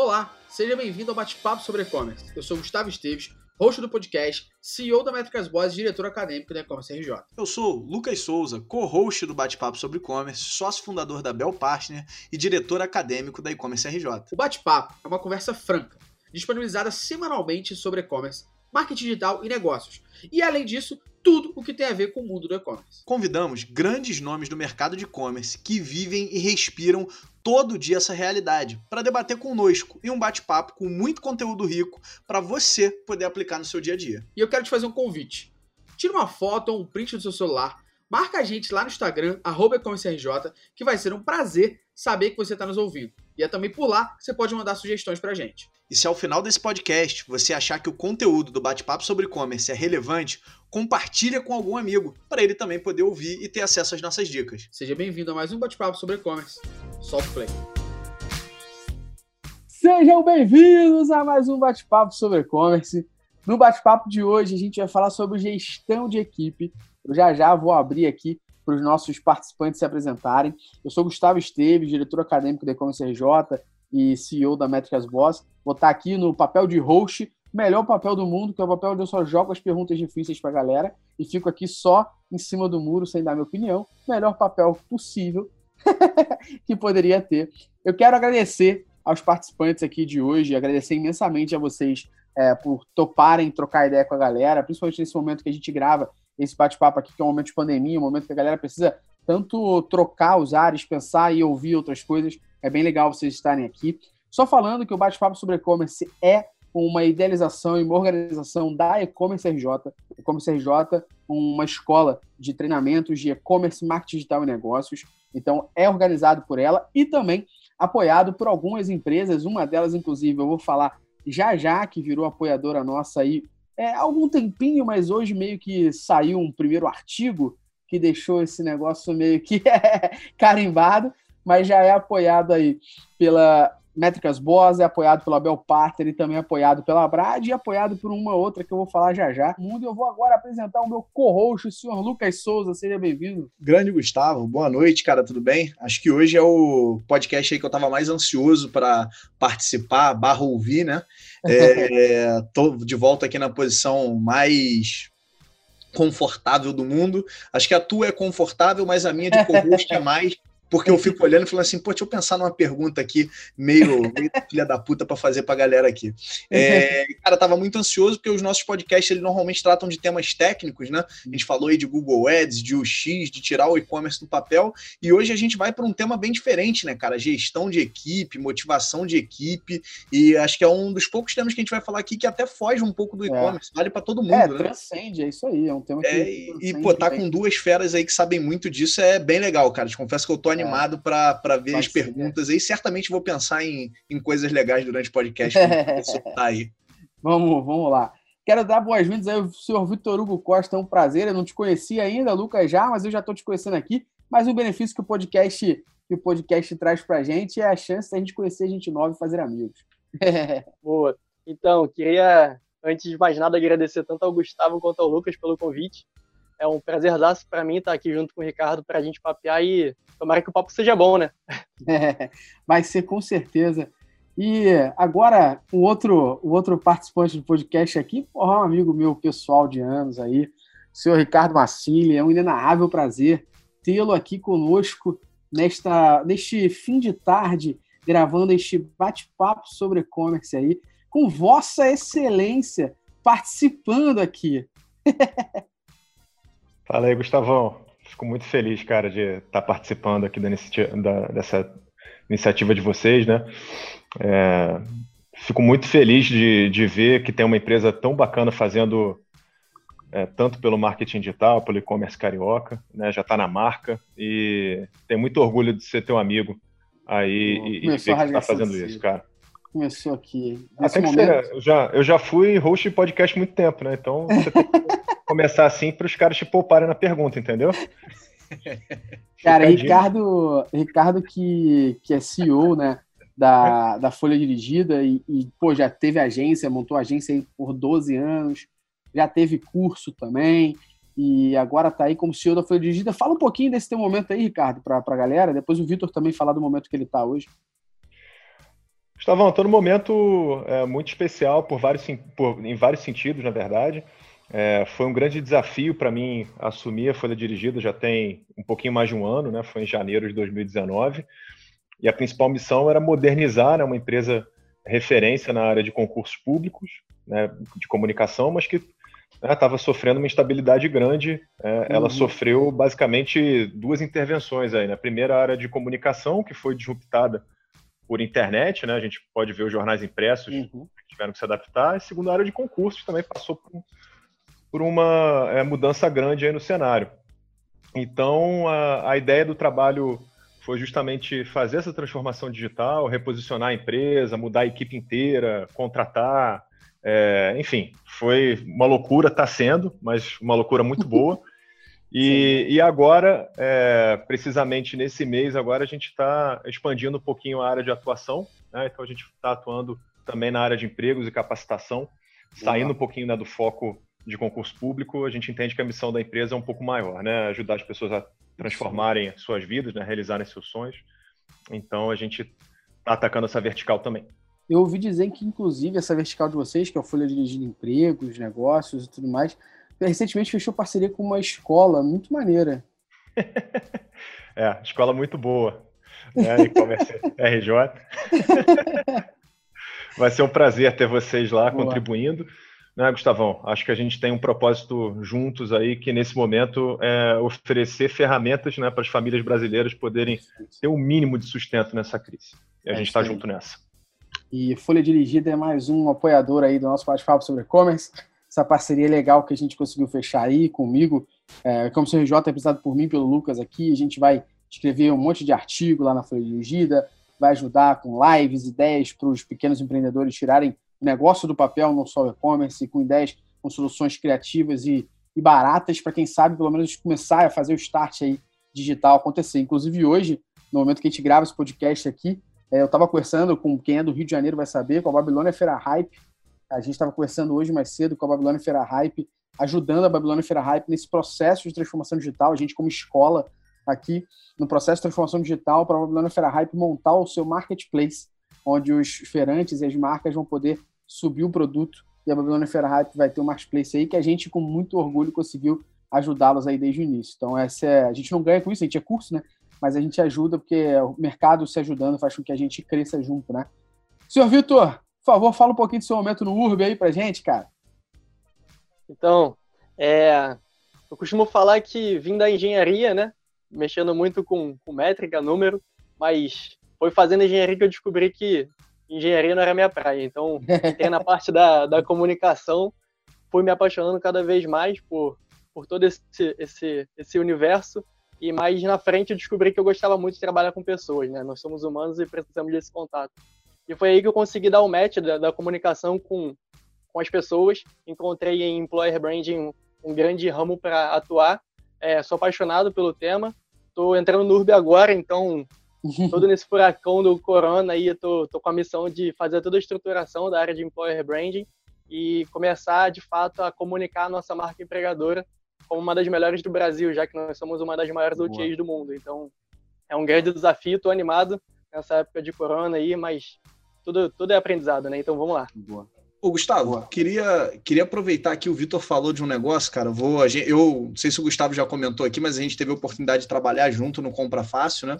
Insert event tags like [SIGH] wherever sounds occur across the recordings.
Olá, seja bem-vindo ao Bate-Papo sobre E-Commerce. Eu sou Gustavo Esteves, host do podcast, CEO da Métricas Boas e diretor acadêmico da E-Commerce RJ. Eu sou Lucas Souza, co-host do Bate-Papo sobre E-Commerce, sócio fundador da Bell Partner e diretor acadêmico da E-Commerce RJ. O Bate-Papo é uma conversa franca, disponibilizada semanalmente sobre e-commerce, marketing digital e negócios. E além disso, tudo o que tem a ver com o mundo do e-commerce. Convidamos grandes nomes do mercado de e-commerce que vivem e respiram todo dia essa realidade para debater conosco em um bate-papo com muito conteúdo rico para você poder aplicar no seu dia a dia. E eu quero te fazer um convite. Tira uma foto ou um print do seu celular, marca a gente lá no Instagram, arroba que vai ser um prazer saber que você está nos ouvindo. E é também por lá que você pode mandar sugestões para a gente. E se ao final desse podcast você achar que o conteúdo do bate-papo sobre e-commerce é relevante, compartilha com algum amigo, para ele também poder ouvir e ter acesso às nossas dicas. Seja bem-vindo a mais um bate-papo sobre e-commerce. Solta o play. Sejam bem-vindos a mais um bate-papo sobre e-commerce. No bate-papo de hoje a gente vai falar sobre gestão de equipe. Eu já já vou abrir aqui para os nossos participantes se apresentarem. Eu sou Gustavo Esteves, diretor acadêmico da E-Commerce RJ e CEO da Métricas Boss. Vou estar aqui no papel de host, melhor papel do mundo, que é o papel onde eu só jogo as perguntas difíceis para a galera e fico aqui só em cima do muro sem dar minha opinião. Melhor papel possível [LAUGHS] que poderia ter. Eu quero agradecer aos participantes aqui de hoje, agradecer imensamente a vocês é, por toparem trocar ideia com a galera, principalmente nesse momento que a gente grava esse bate-papo aqui, que é um momento de pandemia, um momento que a galera precisa tanto trocar os ares, pensar e ouvir outras coisas. É bem legal vocês estarem aqui. Só falando que o bate-papo sobre e-commerce é uma idealização e uma organização da E-Commerce RJ. E-Commerce RJ, uma escola de treinamentos de e-commerce, marketing digital e negócios. Então, é organizado por ela e também apoiado por algumas empresas. Uma delas, inclusive, eu vou falar já já, que virou apoiadora nossa aí é, há algum tempinho, mas hoje meio que saiu um primeiro artigo que deixou esse negócio meio que [LAUGHS] carimbado, mas já é apoiado aí pela Métricas Boas, é apoiado pela Bel Partner e também apoiado pela Brad e apoiado por uma outra que eu vou falar já já. Mundo, eu vou agora apresentar o meu co-host, o senhor Lucas Souza. Seja bem-vindo. Grande Gustavo, boa noite, cara, tudo bem? Acho que hoje é o podcast aí que eu estava mais ansioso para participar, barra ouvir, né? É, [LAUGHS] tô de volta aqui na posição mais confortável do mundo. Acho que a tua é confortável, mas a minha de co-host é mais porque eu fico olhando e falando assim, pô, deixa eu pensar numa pergunta aqui, meio, meio [LAUGHS] filha da puta para fazer pra galera aqui. É, [LAUGHS] cara, tava muito ansioso, porque os nossos podcasts, eles normalmente tratam de temas técnicos, né? A gente falou aí de Google Ads, de UX, de tirar o e-commerce do papel, e hoje a gente vai para um tema bem diferente, né, cara? Gestão de equipe, motivação de equipe, e acho que é um dos poucos temas que a gente vai falar aqui que até foge um pouco do é. e-commerce, vale para todo mundo, é, né? transcende, é isso aí, é um tema que... É, e, pô, tá com duas feras aí que sabem muito disso é bem legal, cara. Te confesso que eu tô animado para ver as perguntas aí. Certamente vou pensar em, em coisas legais durante o podcast. [LAUGHS] tá aí. Vamos, vamos lá. Quero dar boas-vindas aí ao senhor Vitor Hugo Costa, é um prazer. Eu não te conhecia ainda, Lucas já, mas eu já estou te conhecendo aqui. Mas o benefício que o podcast que o podcast traz para a gente é a chance da gente conhecer gente nova e fazer amigos. [LAUGHS] Boa. Então, queria, antes de mais nada, agradecer tanto ao Gustavo quanto ao Lucas pelo convite. É um prazerzaço para mim estar aqui junto com o Ricardo para a gente papear e tomara que o papo seja bom, né? É, [LAUGHS] vai ser com certeza. E agora, o outro, o outro participante do podcast aqui, porra, um amigo meu pessoal de anos aí, o senhor Ricardo Massili, é um inenarrável prazer tê-lo aqui conosco nesta, neste fim de tarde, gravando este bate-papo sobre e-commerce aí, com Vossa Excelência participando aqui. [LAUGHS] Fala aí, Gustavão. Fico muito feliz, cara, de estar participando aqui da, da, dessa iniciativa de vocês, né? É, fico muito feliz de, de ver que tem uma empresa tão bacana fazendo é, tanto pelo marketing digital, pelo e-commerce carioca, né? Já está na marca e tem muito orgulho de ser teu amigo aí e, e ver que está fazendo isso, cara. Começou aqui. Momento... eu, já, eu já fui host de podcast muito tempo, né? Então você tem que [LAUGHS] começar assim para os caras te pouparem na pergunta, entendeu? [LAUGHS] Cara, Ricardo, Ricardo que, que é CEO, né, da, da Folha Dirigida e, e, pô, já teve agência, montou agência aí por 12 anos, já teve curso também e agora está aí como CEO da Folha Dirigida. Fala um pouquinho desse teu momento aí, Ricardo, para a galera. Depois o Vitor também falar do momento que ele está hoje. Gustavão, estou num momento é, muito especial por vários, por, em vários sentidos, na verdade. É, foi um grande desafio para mim assumir a Folha Dirigida, já tem um pouquinho mais de um ano, né? foi em janeiro de 2019. E a principal missão era modernizar né, uma empresa referência na área de concursos públicos, né, de comunicação, mas que estava né, sofrendo uma instabilidade grande. É, uhum. Ela sofreu basicamente duas intervenções aí. Na né? primeira área de comunicação, que foi disruptada por internet, né? A gente pode ver os jornais impressos uhum. que tiveram que se adaptar. E a segunda área de concursos também passou por, por uma é, mudança grande aí no cenário. Então, a, a ideia do trabalho foi justamente fazer essa transformação digital, reposicionar a empresa, mudar a equipe inteira, contratar, é, enfim, foi uma loucura, está sendo, mas uma loucura muito boa. E, e agora, é, precisamente nesse mês, agora a gente está expandindo um pouquinho a área de atuação, né? então a gente está atuando também na área de empregos e capacitação, saindo um pouquinho né, do foco de concurso público, a gente entende que a missão da empresa é um pouco maior, né? ajudar as pessoas a transformarem suas vidas, né? realizarem seus sonhos. Então a gente está atacando essa vertical também. Eu ouvi dizer que, inclusive, essa vertical de vocês, que é a Folha de Empregos, Negócios e tudo mais, recentemente fechou parceria com uma escola muito maneira. [LAUGHS] é, escola muito boa. Né? E-commerce [LAUGHS] RJ. [LAUGHS] Vai ser um prazer ter vocês lá contribuindo. Né, Gustavão? Acho que a gente tem um propósito juntos aí, que nesse momento é oferecer ferramentas né, para as famílias brasileiras poderem ter o um mínimo de sustento nessa crise. E a é gente está junto nessa. E Folha Dirigida é mais um apoiador aí do nosso bate-papo sobre e-commerce. Essa parceria legal que a gente conseguiu fechar aí comigo. É, como CRJ é apresentado por mim pelo Lucas aqui, a gente vai escrever um monte de artigo lá na Folha Dirigida, vai ajudar com lives, ideias para os pequenos empreendedores tirarem o negócio do papel, não só o e-commerce, com ideias, com soluções criativas e, e baratas para quem sabe pelo menos começar a fazer o start aí digital acontecer. Inclusive hoje, no momento que a gente grava esse podcast aqui, é, eu estava conversando com quem é do Rio de Janeiro vai saber, com a Babilônia Feira Hype. A gente estava conversando hoje mais cedo com a Babilônia Feira Hype, ajudando a Babilônia Feira Hype nesse processo de transformação digital. A gente, como escola, aqui no processo de transformação digital, para a Babilônia Feira Hype montar o seu marketplace, onde os feirantes e as marcas vão poder subir o produto. E a Babilônia Feira Hype vai ter um marketplace aí que a gente, com muito orgulho, conseguiu ajudá-los aí desde o início. Então, essa é, a gente não ganha com isso, a gente é curso, né? mas a gente ajuda porque o mercado se ajudando faz com que a gente cresça junto, né? Senhor Vitor, por favor, fala um pouquinho do seu momento no URB aí pra gente, cara. Então, é, eu costumo falar que vim da engenharia, né? Mexendo muito com, com métrica, número, mas foi fazendo engenharia que eu descobri que engenharia não era minha praia. Então, entrei na [LAUGHS] parte da, da comunicação, fui me apaixonando cada vez mais por, por todo esse, esse, esse universo e mais na frente eu descobri que eu gostava muito de trabalhar com pessoas, né? Nós somos humanos e precisamos desse contato. E foi aí que eu consegui dar o match da, da comunicação com, com as pessoas. Encontrei em Employer Branding um, grande ramo para atuar. É, sou apaixonado pelo tema. Estou entrando no URB agora, então [LAUGHS] todo nesse furacão do corona aí, eu tô, tô com a missão de fazer toda a estruturação da área de Employer Branding e começar, de fato, a comunicar a nossa marca empregadora como uma das melhores do Brasil, já que nós somos uma das maiores Boa. OTAs do mundo. Então, é um grande desafio, estou animado nessa época de corona aí, mas tudo, tudo é aprendizado, né? Então, vamos lá. Boa. Ô, Gustavo, queria, queria aproveitar que o Vitor falou de um negócio, cara. Vou, gente, eu não sei se o Gustavo já comentou aqui, mas a gente teve a oportunidade de trabalhar junto no Compra Fácil, né?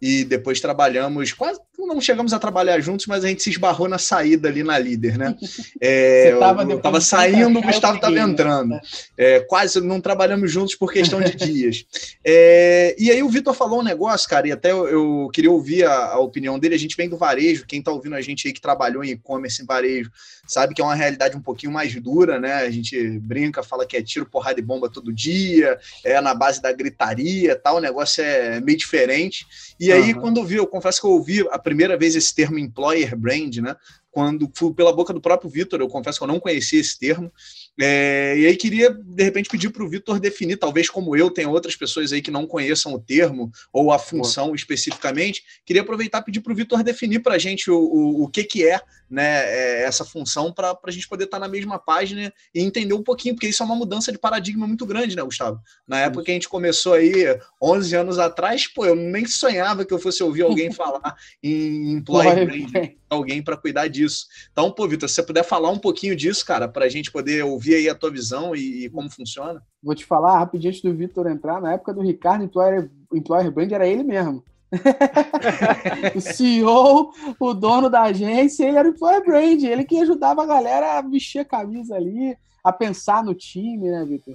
E depois trabalhamos, quase não chegamos a trabalhar juntos, mas a gente se esbarrou na saída ali na líder, né? [LAUGHS] É, Você tava, eu, tava saindo, o Gustavo estava entrando. Né? É, quase não trabalhamos juntos por questão de [LAUGHS] dias. É, e aí o Vitor falou um negócio, cara, e até eu, eu queria ouvir a, a, opinião dele. A gente vem do varejo, quem está ouvindo a gente aí que trabalhou em e-commerce em varejo, sabe que é uma realidade um pouquinho mais dura, né? A gente brinca, fala que é tiro, porrada e bomba todo dia, é na base da gritaria tal, o negócio é meio diferente. E aí, uhum. quando eu vi, eu confesso que eu ouvi a primeira vez esse termo employer brand, né? Quando fui pela boca do próprio Vitor, eu confesso que eu não conhecia esse termo, é, e aí queria, de repente, pedir para o Vitor definir, talvez como eu, tem outras pessoas aí que não conheçam o termo ou a função Boa. especificamente, queria aproveitar e pedir para o Vitor definir para a gente o, o, o, que, que é, né, é, essa função para a gente poder estar tá na mesma página e entender um pouquinho, porque isso é uma mudança de paradigma muito grande, né, Gustavo? Na época que a gente começou aí, 11 anos atrás, pô, eu nem sonhava que eu fosse ouvir alguém [LAUGHS] falar em employee branding, alguém para cuidar disso. Então, pô, Vitor, se você puder falar um pouquinho disso, cara, para a gente poder ouvir aí a tua visão e, e como funciona. Vou te falar rapidinho antes do Vitor entrar, na época do Ricardo, Employer, Employer Brand era ele mesmo. [LAUGHS] o CEO, o dono da agência, ele era o Employer Brand, ele que ajudava a galera a vestir a camisa ali, a pensar no time, né, Vitor?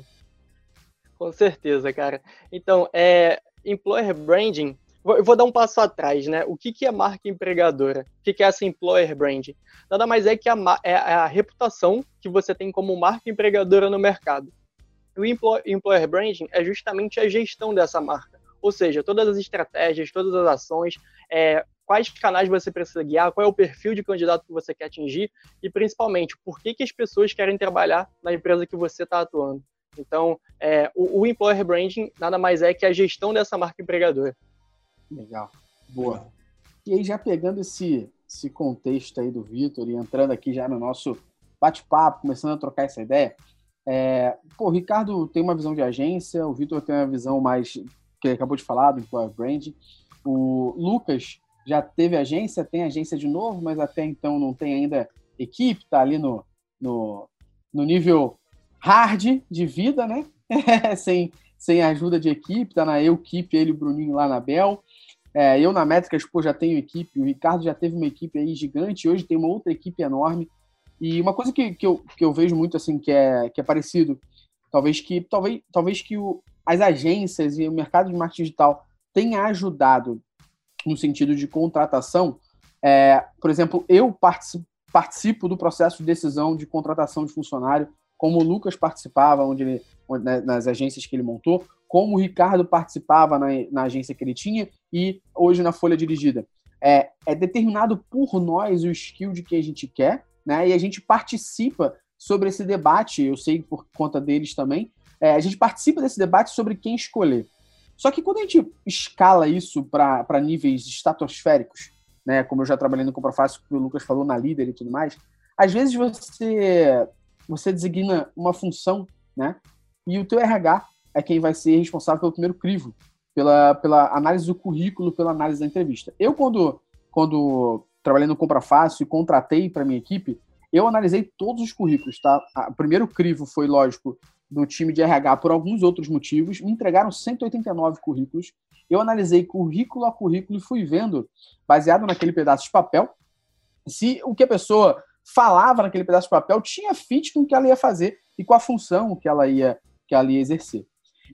Com certeza, cara. Então, é, Employer Branding eu vou dar um passo atrás, né? O que, que é marca empregadora? O que, que é essa employer brand? Nada mais é que a, é a reputação que você tem como marca empregadora no mercado. O employer branding é justamente a gestão dessa marca. Ou seja, todas as estratégias, todas as ações, é, quais canais você precisa guiar, qual é o perfil de candidato que você quer atingir e, principalmente, por que, que as pessoas querem trabalhar na empresa que você está atuando. Então, é, o, o employer branding nada mais é que a gestão dessa marca empregadora. Legal. Boa. E aí, já pegando esse, esse contexto aí do Vitor e entrando aqui já no nosso bate-papo, começando a trocar essa ideia, é, pô, o Ricardo tem uma visão de agência, o Vitor tem uma visão mais, que ele acabou de falar, do employer branding. O Lucas já teve agência, tem agência de novo, mas até então não tem ainda equipe, tá ali no, no, no nível hard de vida, né? [LAUGHS] sem, sem ajuda de equipe, tá na Equipe, ele e o Bruninho lá na Bel. É, eu na Métricas, pô, já tenho equipe, o Ricardo já teve uma equipe aí gigante, hoje tem uma outra equipe enorme. E uma coisa que, que, eu, que eu vejo muito assim que é, que é parecido, talvez que talvez, talvez que o, as agências e o mercado de marketing digital tenha ajudado no sentido de contratação. É, por exemplo, eu participo, participo do processo de decisão de contratação de funcionário, como o Lucas participava, onde ele, né, nas agências que ele montou, como o Ricardo participava na, na agência que ele tinha e hoje na folha dirigida. É, é determinado por nós o skill de que a gente quer, né? E a gente participa sobre esse debate, eu sei por conta deles também, é, a gente participa desse debate sobre quem escolher. Só que quando a gente escala isso para níveis estratosféricos, né, como eu já trabalhei no Comprafácil, que o Lucas falou na líder e tudo mais, às vezes você você designa uma função, né, e o teu RH é quem vai ser responsável pelo primeiro crivo, pela, pela análise do currículo, pela análise da entrevista. Eu, quando, quando trabalhei no Compra Fácil e contratei para minha equipe, eu analisei todos os currículos, tá? O primeiro crivo foi, lógico, do time de RH por alguns outros motivos, me entregaram 189 currículos. Eu analisei currículo a currículo e fui vendo, baseado naquele pedaço de papel, se o que a pessoa falava naquele pedaço de papel tinha fit com o que ela ia fazer e com a função que ela ia, que ela ia exercer.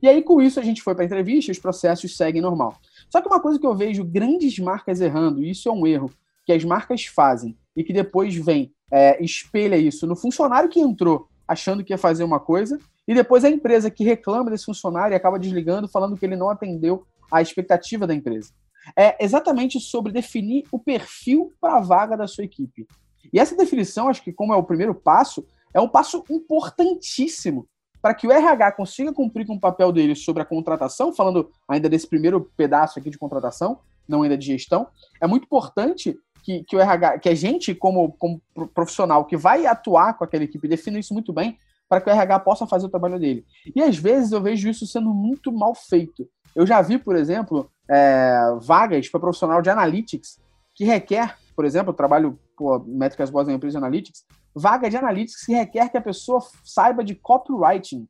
E aí, com isso, a gente foi para a entrevista os processos seguem normal. Só que uma coisa que eu vejo grandes marcas errando, e isso é um erro que as marcas fazem e que depois vem, é, espelha isso no funcionário que entrou achando que ia fazer uma coisa, e depois a empresa que reclama desse funcionário e acaba desligando, falando que ele não atendeu a expectativa da empresa. É exatamente sobre definir o perfil para a vaga da sua equipe. E essa definição, acho que como é o primeiro passo, é um passo importantíssimo para que o RH consiga cumprir com o papel dele sobre a contratação, falando ainda desse primeiro pedaço aqui de contratação, não ainda de gestão, é muito importante que, que o RH, que a gente, como, como profissional que vai atuar com aquela equipe, defina isso muito bem para que o RH possa fazer o trabalho dele. E às vezes eu vejo isso sendo muito mal feito. Eu já vi, por exemplo, é, vagas para profissional de analytics que requer, por exemplo, trabalho por métricas boas na empresa analytics, vaga de analytics que requer que a pessoa saiba de copywriting.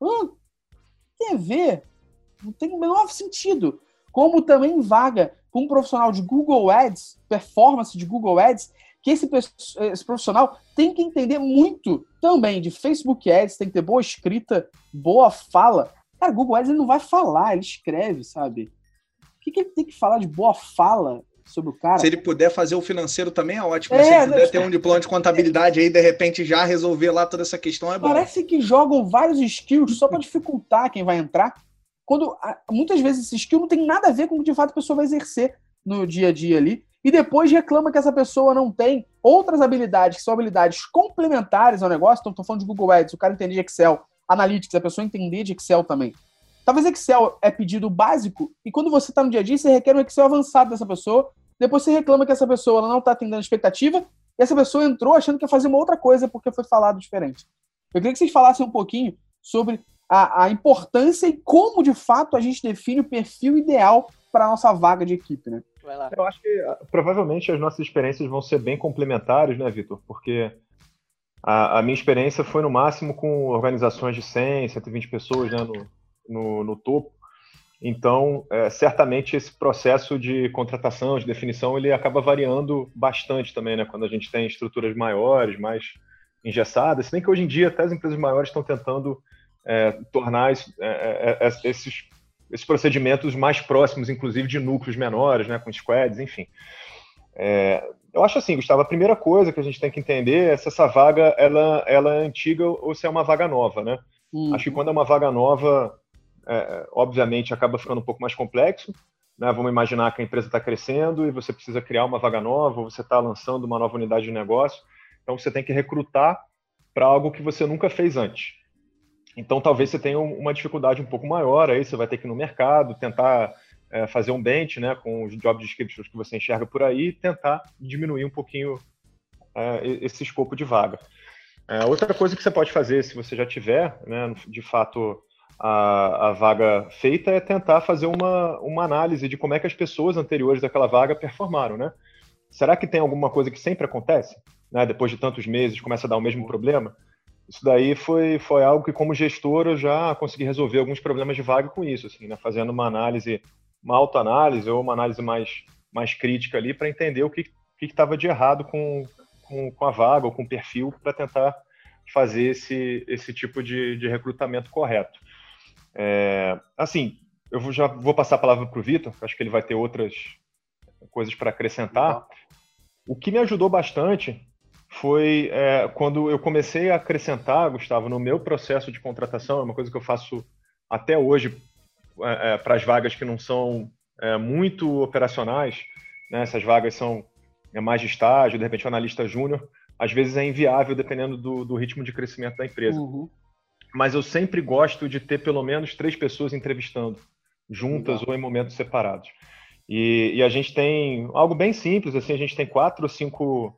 Hum, tem a ver? Não tem o menor sentido. Como também vaga para um profissional de Google Ads, performance de Google Ads, que esse, esse, profissional tem que entender muito também de Facebook Ads, tem que ter boa escrita, boa fala. Cara, Google Ads ele não vai falar, ele escreve, sabe? O que, que ele tem que falar de boa fala sobre o cara. Se ele puder fazer o financeiro também é ótimo. É, Se ele puder ter um diploma de contabilidade aí, de repente, já resolver lá toda essa questão, é bom. Parece que jogam vários skills só para dificultar quem vai entrar. Quando muitas vezes esse skill não tem nada a ver com o que de fato a pessoa vai exercer no dia a dia ali. e depois reclama que essa pessoa não tem outras habilidades, que são habilidades complementares ao negócio. Então, estou falando de Google Ads, o cara entender de Excel, Analytics, a pessoa entender de Excel também. Talvez Excel é pedido básico, e quando você está no dia a dia, você requer um Excel avançado dessa pessoa, depois você reclama que essa pessoa ela não está atendendo a expectativa, e essa pessoa entrou achando que ia fazer uma outra coisa porque foi falado diferente. Eu queria que vocês falassem um pouquinho sobre a, a importância e como, de fato, a gente define o perfil ideal para a nossa vaga de equipe, né? Eu acho que ah, provavelmente as nossas experiências vão ser bem complementares, né, Vitor? Porque a, a, minha experiência foi no máximo com organizações de 100, 120 pessoas né, no, no, no topo. Então, é, certamente esse processo de contratação, de definição, ele acaba variando bastante também, né? Quando a gente tem estruturas maiores, mais engessadas. Se bem que hoje em dia até as empresas maiores estão tentando é, tornar é, é, é, esses esses procedimentos mais próximos, inclusive, de núcleos menores, né, com squads, enfim. É, eu acho assim, Gustavo, a primeira coisa que a gente tem que entender é se essa vaga ela, ela é antiga ou se é uma vaga nova, né? Uhum. Acho que quando é uma vaga nova, é, obviamente acaba ficando um pouco mais complexo. Né? Vamos imaginar que a empresa está crescendo e você precisa criar uma vaga nova, ou você está lançando uma nova unidade de negócio. Então você tem que recrutar para algo que você nunca fez antes. Então, talvez você tenha uma dificuldade um pouco maior, aí você vai ter que ir no mercado, tentar é, fazer um bench né, com os job descriptions que você enxerga por aí tentar diminuir um pouquinho é, esse escopo de vaga. É, outra coisa que você pode fazer, se você já tiver, né, de fato, a, a, vaga feita, é tentar fazer uma, uma análise de como é que as pessoas anteriores daquela vaga performaram. Né? Será que tem alguma coisa que sempre acontece? Né, depois de tantos meses, começa a dar o mesmo problema? Isso daí foi, foi algo que, como gestor, eu já consegui resolver alguns problemas de vaga com isso, assim, né? fazendo uma análise, uma autoanálise ou uma análise mais, mais crítica ali para entender o que estava de errado com, com, com, a vaga ou com o perfil para tentar fazer esse, esse tipo de, de recrutamento correto. É, assim, eu vou, já vou passar a palavra para o Vitor, acho que ele vai ter outras coisas para acrescentar. O que me ajudou bastante foi é, quando eu comecei a acrescentar, Gustavo, no meu processo de contratação, é uma coisa que eu faço até hoje é, é, para as vagas que não são é, muito operacionais, né, essas vagas são é, mais de estágio, de repente analista júnior, às vezes é inviável dependendo do, do ritmo de crescimento da empresa. Uhum. Mas eu sempre gosto de ter pelo menos três pessoas entrevistando, juntas uhum. ou em momentos separados. E, e, a gente tem algo bem simples, assim, a gente tem quatro ou cinco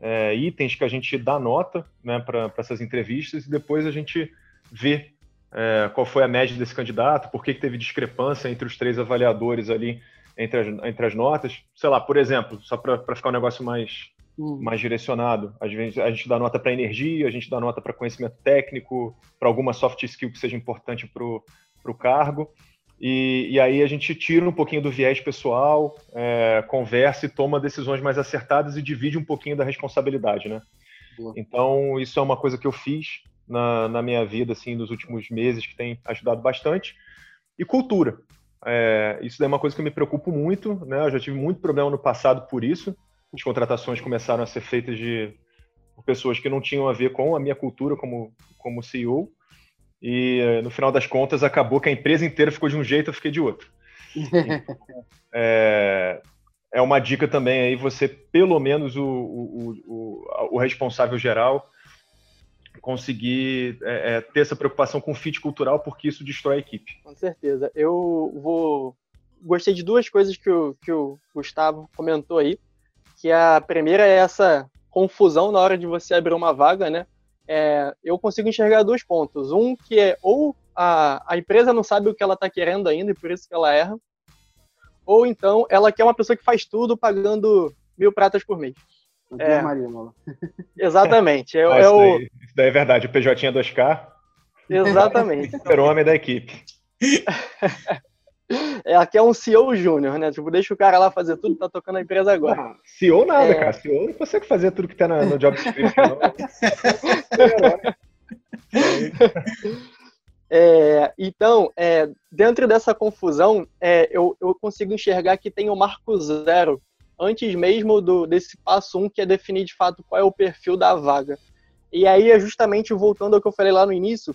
é, itens que a gente dá nota né, para essas entrevistas e depois a gente vê é, qual foi a média desse candidato, por que, que teve discrepância entre os três avaliadores ali entre as, entre as notas. Sei lá, por exemplo, só para ficar um negócio mais, hum. mais direcionado, às vezes a gente dá nota para energia, a gente dá nota para conhecimento técnico, para alguma soft skill que seja importante para o cargo. E, e, aí a gente tira um pouquinho do viés pessoal, é, conversa e toma decisões mais acertadas e divide um pouquinho da responsabilidade, né? Boa. Então, isso é uma coisa que eu fiz na, na, minha vida, assim, nos últimos meses, que tem ajudado bastante. E cultura. É, isso é uma coisa que eu me preocupo muito, né? Eu já tive muito problema no passado por isso. As contratações começaram a ser feitas de por pessoas que não tinham a ver com a minha cultura como, como CEO. E eh, no final das contas acabou que a empresa inteira ficou de um jeito, eu fiquei de outro. [LAUGHS] é, é uma dica também aí você pelo menos o, o, o, o responsável geral conseguir é, é, ter essa preocupação com o fit cultural porque isso destrói a equipe. Com certeza. Eu vou gostei de duas coisas que o, que o Gustavo comentou aí, que a primeira é essa confusão na hora de você abrir uma vaga, né? é, eu consigo enxergar dois pontos. Um que é ou a, a empresa não sabe o que ela está querendo ainda e por isso que ela erra, ou então ela quer uma pessoa que faz tudo pagando mil pratas por mês. É, Maria, [LAUGHS] exatamente. É, ah, isso, daí, isso, daí, é verdade. O PJ é 2K. Exatamente. Super homem da equipe. [LAUGHS] Ela quer um CEO júnior, né? Tipo, deixa o cara lá fazer tudo, tá tocando a empresa agora. Ah, CEO nada, é... cara. CEO não consegue fazer tudo que tá no, no job description, é, então, é, dentro dessa confusão, é, eu, eu, consigo enxergar que tem o marco zero, antes mesmo do, desse passo um, que é definir de fato qual é o perfil da vaga. E aí é justamente voltando ao que eu falei lá no início,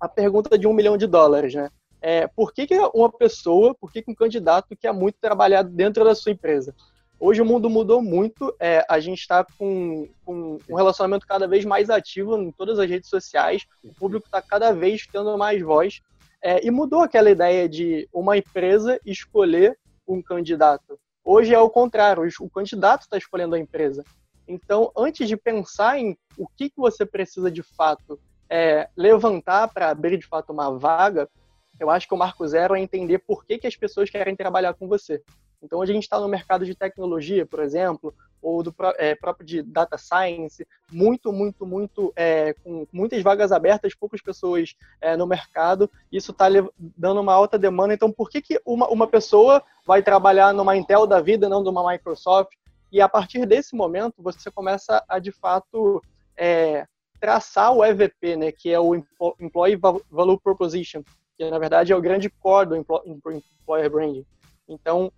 a pergunta de um milhão de dólares, né? É, por que, que uma pessoa, por que, que um candidato quer muito trabalhar dentro da sua empresa? Hoje o mundo mudou muito, é, a gente está com, com, um relacionamento cada vez mais ativo em todas as redes sociais, o público está cada vez tendo mais voz, é, e mudou aquela ideia de uma empresa escolher um candidato. Hoje é o contrário, o candidato está escolhendo a empresa. Então, antes de pensar em o que, que você precisa de fato é, levantar para abrir de fato uma vaga, eu acho que o marco zero é entender por que, que as pessoas querem trabalhar com você. Então, hoje a gente está no mercado de tecnologia, por exemplo, ou do é, próprio de data science, muito, muito, muito, é, com muitas vagas abertas, poucas pessoas é, no mercado, isso está dando uma alta demanda. Então, por que, que uma, uma pessoa vai trabalhar numa Intel da vida, não numa Microsoft? E a partir desse momento, você começa a, de fato, é, traçar o EVP, né, que é o Employee Value Proposition, que na verdade é o grande core do Employer Branding. Então,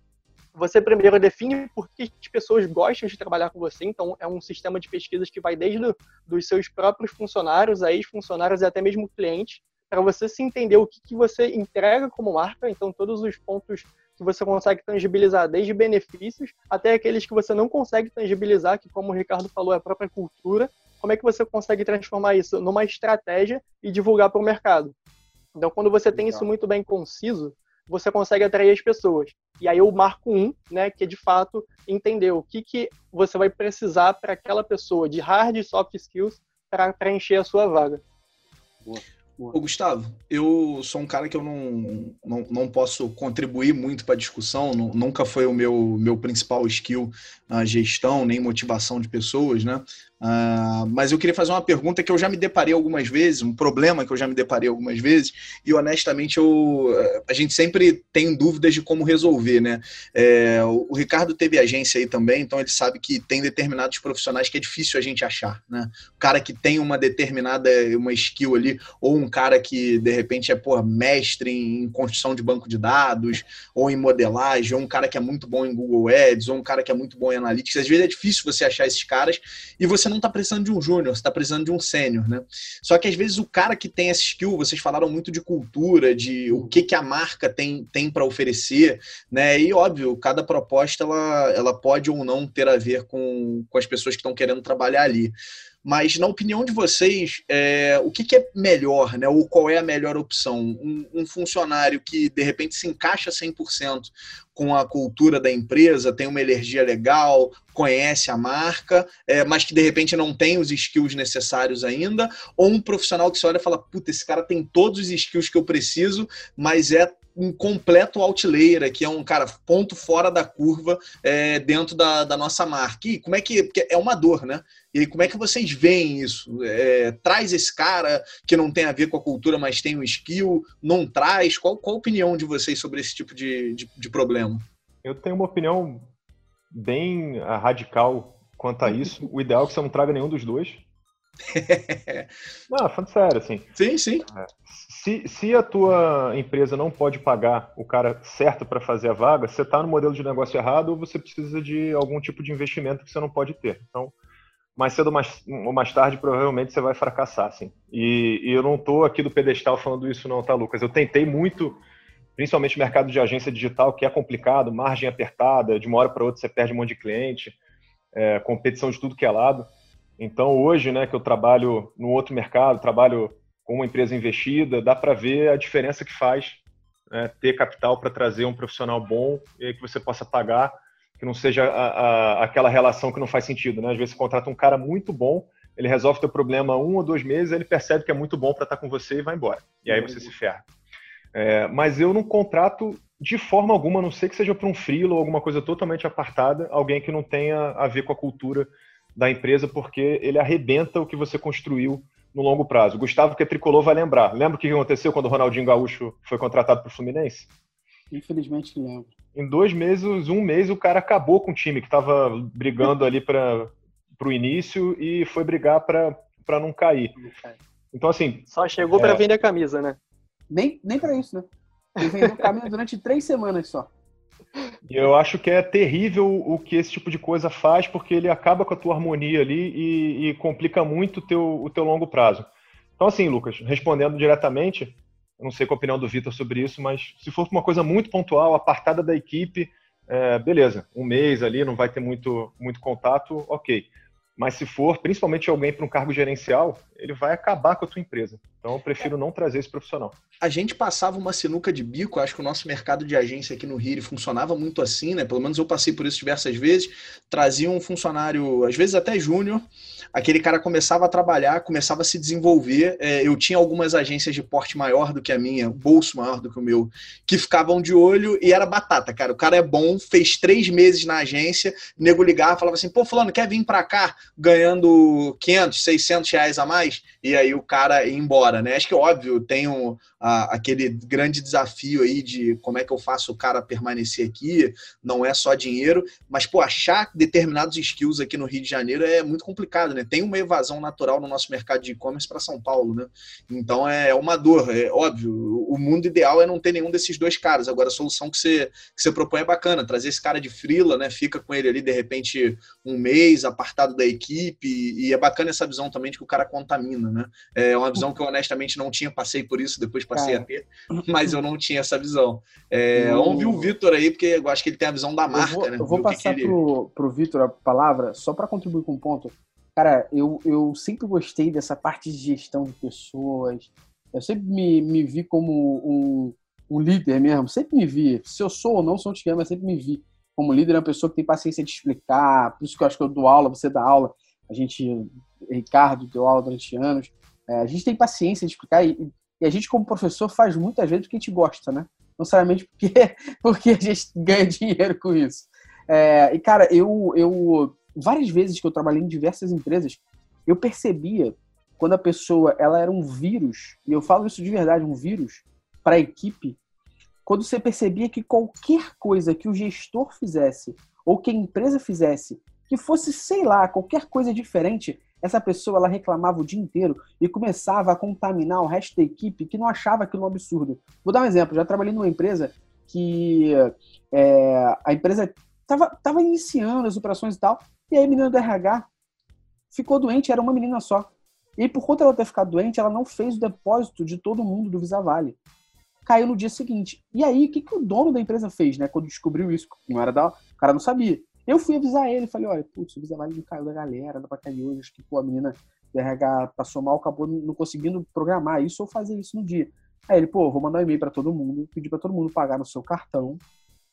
você primeiro define por que as pessoas gostam de trabalhar com você. Então, é um sistema de pesquisas que vai desde do, dos seus próprios funcionários, a ex-funcionários e até mesmo clientes, para você se entender o que, que você entrega como marca. Então, todos os pontos que você consegue tangibilizar, desde benefícios até aqueles que você não consegue tangibilizar, que, como o Ricardo falou, é a própria cultura. Como é que você consegue transformar isso numa estratégia e divulgar para o mercado? Então, quando você tem isso muito bem conciso, você consegue atrair as pessoas. E aí o marco um, né, que é de fato entender o que, que você vai precisar para aquela pessoa de hard e soft skills para preencher a sua vaga. Boa. Ô, Gustavo, eu sou um cara que eu não, não, não posso contribuir muito para a discussão, não, nunca foi o meu, meu principal skill a gestão, nem motivação de pessoas, né? Uh, mas eu queria fazer uma pergunta que eu já me deparei algumas vezes, um problema que eu já me deparei algumas vezes, e honestamente eu, a gente sempre tem dúvidas de como resolver, né? É, o Ricardo teve agência aí também, então ele sabe que tem determinados profissionais que é difícil a gente achar, né? O cara que tem uma determinada uma skill ali, ou um cara que de repente é pô, mestre em construção de banco de dados, ou em modelagem, ou um cara que é muito bom em Google Ads, ou um cara que é muito bom em Analytics, às vezes é difícil você achar esses caras e você não está precisando de um júnior, você está precisando de um sênior, né? Só que às vezes o cara que tem essa skill, vocês falaram muito de cultura, de o que, que a marca tem, tem para oferecer, né? E óbvio, cada proposta ela, ela pode ou não ter a ver com, com as pessoas que estão querendo trabalhar ali. Mas, na opinião de vocês, é, o que, que, é melhor, né? ou qual é a melhor opção? Um, um, funcionário que, de repente, se encaixa 100% com a cultura da empresa, tem uma energia legal, conhece a marca, é, mas que, de repente, não tem os skills necessários ainda, ou um profissional que se olha e fala, puta, esse cara tem todos os skills que eu preciso, mas é um completo outlayer, que é um cara ponto fora da curva é, dentro da, da, nossa marca. E como é que. É uma dor, né? E como é que vocês veem isso? É, traz esse cara que não tem a ver com a cultura, mas tem um skill, não traz? Qual, qual a opinião de vocês sobre esse tipo de, de, de problema? Eu tenho uma opinião bem ah, radical quanto a [LAUGHS] isso. O ideal é que você não traga nenhum dos dois. [LAUGHS] não, falando sério, assim. Sim, sim. É, se, se a tua empresa não pode pagar o cara certo para fazer a vaga, você está no modelo de negócio errado ou você precisa de algum tipo de investimento que você não pode ter. Então, mais cedo ou mais, ou mais tarde, provavelmente você vai fracassar, assim. E, e eu não estou aqui do pedestal falando isso não, tá, Lucas? Eu tentei muito, principalmente no mercado de agência digital, que é complicado, margem apertada, de uma hora para outra você perde um monte de cliente, é, competição de tudo que é lado. Então, hoje, né, que eu trabalho no outro mercado, trabalho com uma empresa investida, dá para ver a diferença que faz né, ter capital para trazer um profissional bom e que você possa pagar, que não seja a, a, aquela relação que não faz sentido. Né? Às vezes você contrata um cara muito bom, ele resolve teu problema um ou dois meses, ele percebe que é muito bom para estar tá com você e vai embora. E aí você se ferra. É, mas eu não contrato de forma alguma, a não sei que seja para um freelo ou alguma coisa totalmente apartada, alguém que não tenha a ver com a cultura da empresa, porque ele arrebenta o que você construiu no longo prazo. Gustavo, que é tricolor, vai lembrar. Lembra o que aconteceu quando o Ronaldinho Gaúcho foi contratado para o Fluminense? Infelizmente lembro. Em dois meses, um mês, o cara acabou com o time que estava brigando ali para o início e foi brigar para não cair. Então, assim. Só chegou é... para vender a camisa, né? Nem, nem para isso, né? Ele vendeu camisa durante três semanas só. E eu acho que é terrível o que esse tipo de coisa faz, porque ele acaba com a tua harmonia ali e, e complica muito o teu, o teu longo prazo. Então, assim, Lucas, respondendo diretamente, eu não sei qual a opinião do Vitor sobre isso, mas se for uma coisa muito pontual, apartada da equipe, é, beleza, um mês ali, não vai ter muito, muito contato, ok. Mas se for, principalmente alguém para um cargo gerencial, ele vai acabar com a tua empresa. Então eu prefiro não trazer esse profissional. A gente passava uma sinuca de bico, acho que o nosso mercado de agência aqui no Rio funcionava muito assim, né? Pelo menos eu passei por isso diversas vezes. Trazia um funcionário, às vezes até júnior, aquele cara começava a trabalhar, começava a se desenvolver. É, eu tinha algumas agências de porte maior do que a minha, bolso maior do que o meu, que ficavam de olho e era batata, cara. O cara é bom, fez três meses na agência, nego ligava, falava assim, pô, fulano, quer vir para cá ganhando 500, 600 reais a mais? E aí o cara ia embora, né? Acho que, óbvio, tem um, a, aquele grande desafio aí de como é que eu faço o cara permanecer aqui, não é só dinheiro, mas, pô, achar determinados skills aqui no Rio de Janeiro é muito complicado, né? Tem uma evasão natural no nosso mercado de e-commerce para São Paulo, né? Então é uma dor, é óbvio. O mundo ideal é não ter nenhum desses dois caras. Agora, a solução que você, que você propõe é bacana, trazer esse cara de frila, né? Fica com ele ali, de repente, um mês, apartado da equipe, e é bacana essa visão também de que o cara contamina, né? É uma visão que eu honestamente não tinha, passei por isso, depois passei a ter, mas eu não tinha essa visão. É, Vamos ouvir o Vitor aí, porque eu acho que ele tem a visão da marca, eu vou, né? Eu vou passar que ele... pro, pro Vitor a palavra, só para contribuir com um ponto. Cara, eu, eu sempre gostei dessa parte de gestão de pessoas. Eu sempre me, me vi como um, um líder mesmo. Sempre me vi. Se eu sou ou não, sou te mas sempre me vi como líder. Uma pessoa que tem paciência de explicar. Por isso que eu acho que eu dou aula, você dá aula. A gente, Ricardo, deu aula durante anos. É, a gente tem paciência de explicar e, e, a gente, como professor, faz muitas vezes o que a gente gosta, né? Não necessariamente porque, [LAUGHS] porque a gente ganha dinheiro com isso. É, e, cara, eu, eu, várias vezes que eu trabalhei em diversas empresas, eu percebia quando a pessoa ela era um vírus, e eu falo isso de verdade, um vírus para a equipe, quando você percebia que qualquer coisa que o gestor fizesse ou que a empresa fizesse, que fosse, sei lá, qualquer coisa diferente, essa pessoa ela reclamava o dia inteiro e começava a contaminar o resto da equipe que não achava aquilo um absurdo. Vou dar um exemplo. Já trabalhei numa empresa que é, a empresa estava tava iniciando as operações e tal, e aí a menina do RH ficou doente, era uma menina só. E por conta dela ter ficado doente, ela não fez o depósito de todo mundo do Visa Vale. Caiu no dia seguinte. E aí, o que, que o dono da empresa fez, né? Quando descobriu isso, não era da. O cara não sabia. Eu fui avisar ele, falei, olha, putz, o Visa Vale caiu da galera, dá pra cair hoje, acho que pô, a menina do RH passou mal, acabou não conseguindo programar isso ou fazer isso no dia. Aí ele, pô, vou mandar um e-mail para todo mundo, pedir para todo mundo pagar no seu cartão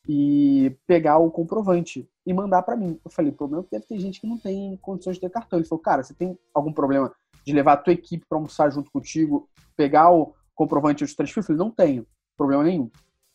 e pegar o comprovante e mandar para mim. Eu falei, é que deve ter gente que não tem condições de ter cartão. Ele falou, cara, você tem algum problema de levar a tua equipe para almoçar junto contigo, pegar o comprovante de transfer? Eu falei, não tenho, problema nenhum.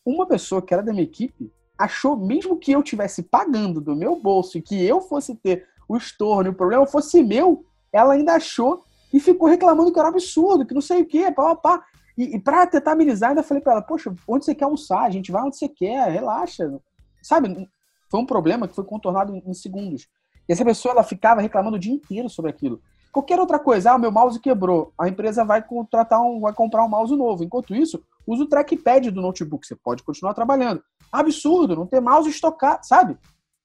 Uma pessoa que era da minha equipe achou, mesmo que eu tivesse pagando do meu bolso e que eu fosse ter o estorno o problema fosse meu, ela ainda achou e ficou reclamando que era absurdo, que não sei o quê, pá, pá, pá. E, e pra tentar amenizar, ainda falei pra ela, poxa, onde você quer almoçar? A gente vai onde você quer, relaxa. Sabe? Foi um problema que foi contornado em segundos. E essa pessoa, ela ficava reclamando o dia inteiro sobre aquilo. Qualquer outra coisa, ah, meu mouse quebrou, a empresa vai contratar um, vai comprar um mouse novo. Enquanto isso, usa o trackpad do notebook, você pode continuar trabalhando. Absurdo, não ter mouse estocado, sabe?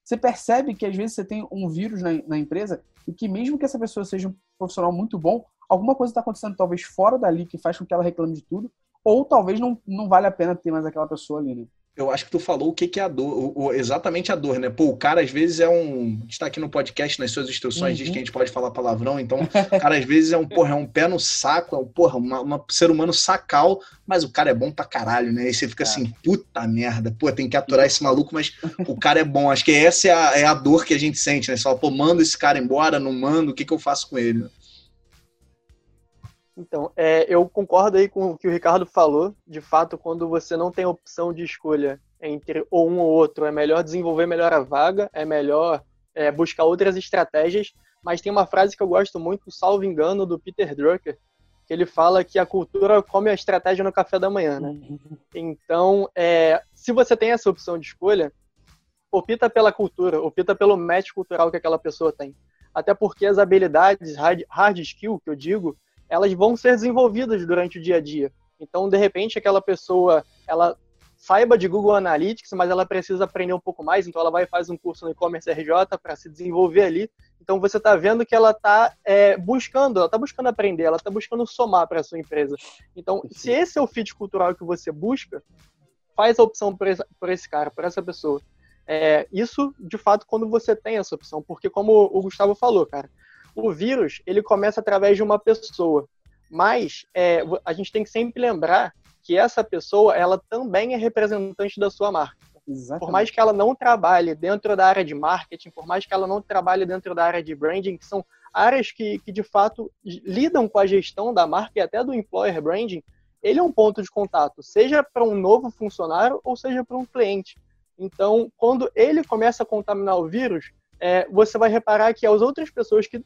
Você percebe que às vezes você tem um vírus na, na empresa e que mesmo que essa pessoa seja um profissional muito bom, alguma coisa está acontecendo talvez fora dali que faz com que ela reclame de tudo, ou talvez não, não vale a pena ter mais aquela pessoa ali, né? Eu acho que tu falou o que, que é a dor, o, o, exatamente a dor, né? Pô, o cara às vezes é um. A gente tá aqui no podcast, nas suas instruções, uhum. diz que a gente pode falar palavrão, então o cara às vezes é um, porra, é um pé no saco, é um, porra, um ser humano sacal, mas o cara é bom pra caralho, né? E você fica é. assim, puta merda, pô, tem que aturar esse maluco, mas o cara é bom. Acho que essa é a, é a dor que a gente sente, né? Você fala, pô, manda esse cara embora, não mando, o que, que eu faço com ele? Então, é, eu concordo aí com o que o Ricardo falou. De fato, quando você não tem opção de escolha entre ou um ou outro, é melhor desenvolver melhor a vaga, é melhor é, buscar outras estratégias. Mas tem uma frase que eu gosto muito, salvo engano, do Peter Drucker, que ele fala que a cultura come a estratégia no café da manhã, né? Então, é, se você tem essa opção de escolha, opta pela cultura, opta pelo match cultural que aquela pessoa tem. Até porque as habilidades hard, hard skill, que eu digo, elas vão ser desenvolvidas durante o dia a dia. Então, de repente, aquela pessoa, ela saiba de Google Analytics, mas ela precisa aprender um pouco mais, então ela vai e faz um curso no e-commerce RJ para se desenvolver ali. Então você está vendo que ela está é, buscando, ela está buscando aprender, ela está buscando somar para a sua empresa. Então, se esse é o fit cultural que você busca, faz a opção por esse, por esse cara, por essa pessoa. É, isso, de fato, quando você tem essa opção, porque como o Gustavo falou, cara, o vírus ele começa através de uma pessoa, mas é, a gente tem que sempre lembrar que essa pessoa ela também é representante da sua marca. Exatamente. Por mais que ela não trabalhe dentro da área de marketing, por mais que ela não trabalhe dentro da área de branding, que são áreas que, que de fato lidam com a gestão da marca e até do employer branding, ele é um ponto de contato, seja para um novo funcionário ou seja para um cliente. Então, quando ele começa a contaminar o vírus, é, você vai reparar que as outras pessoas que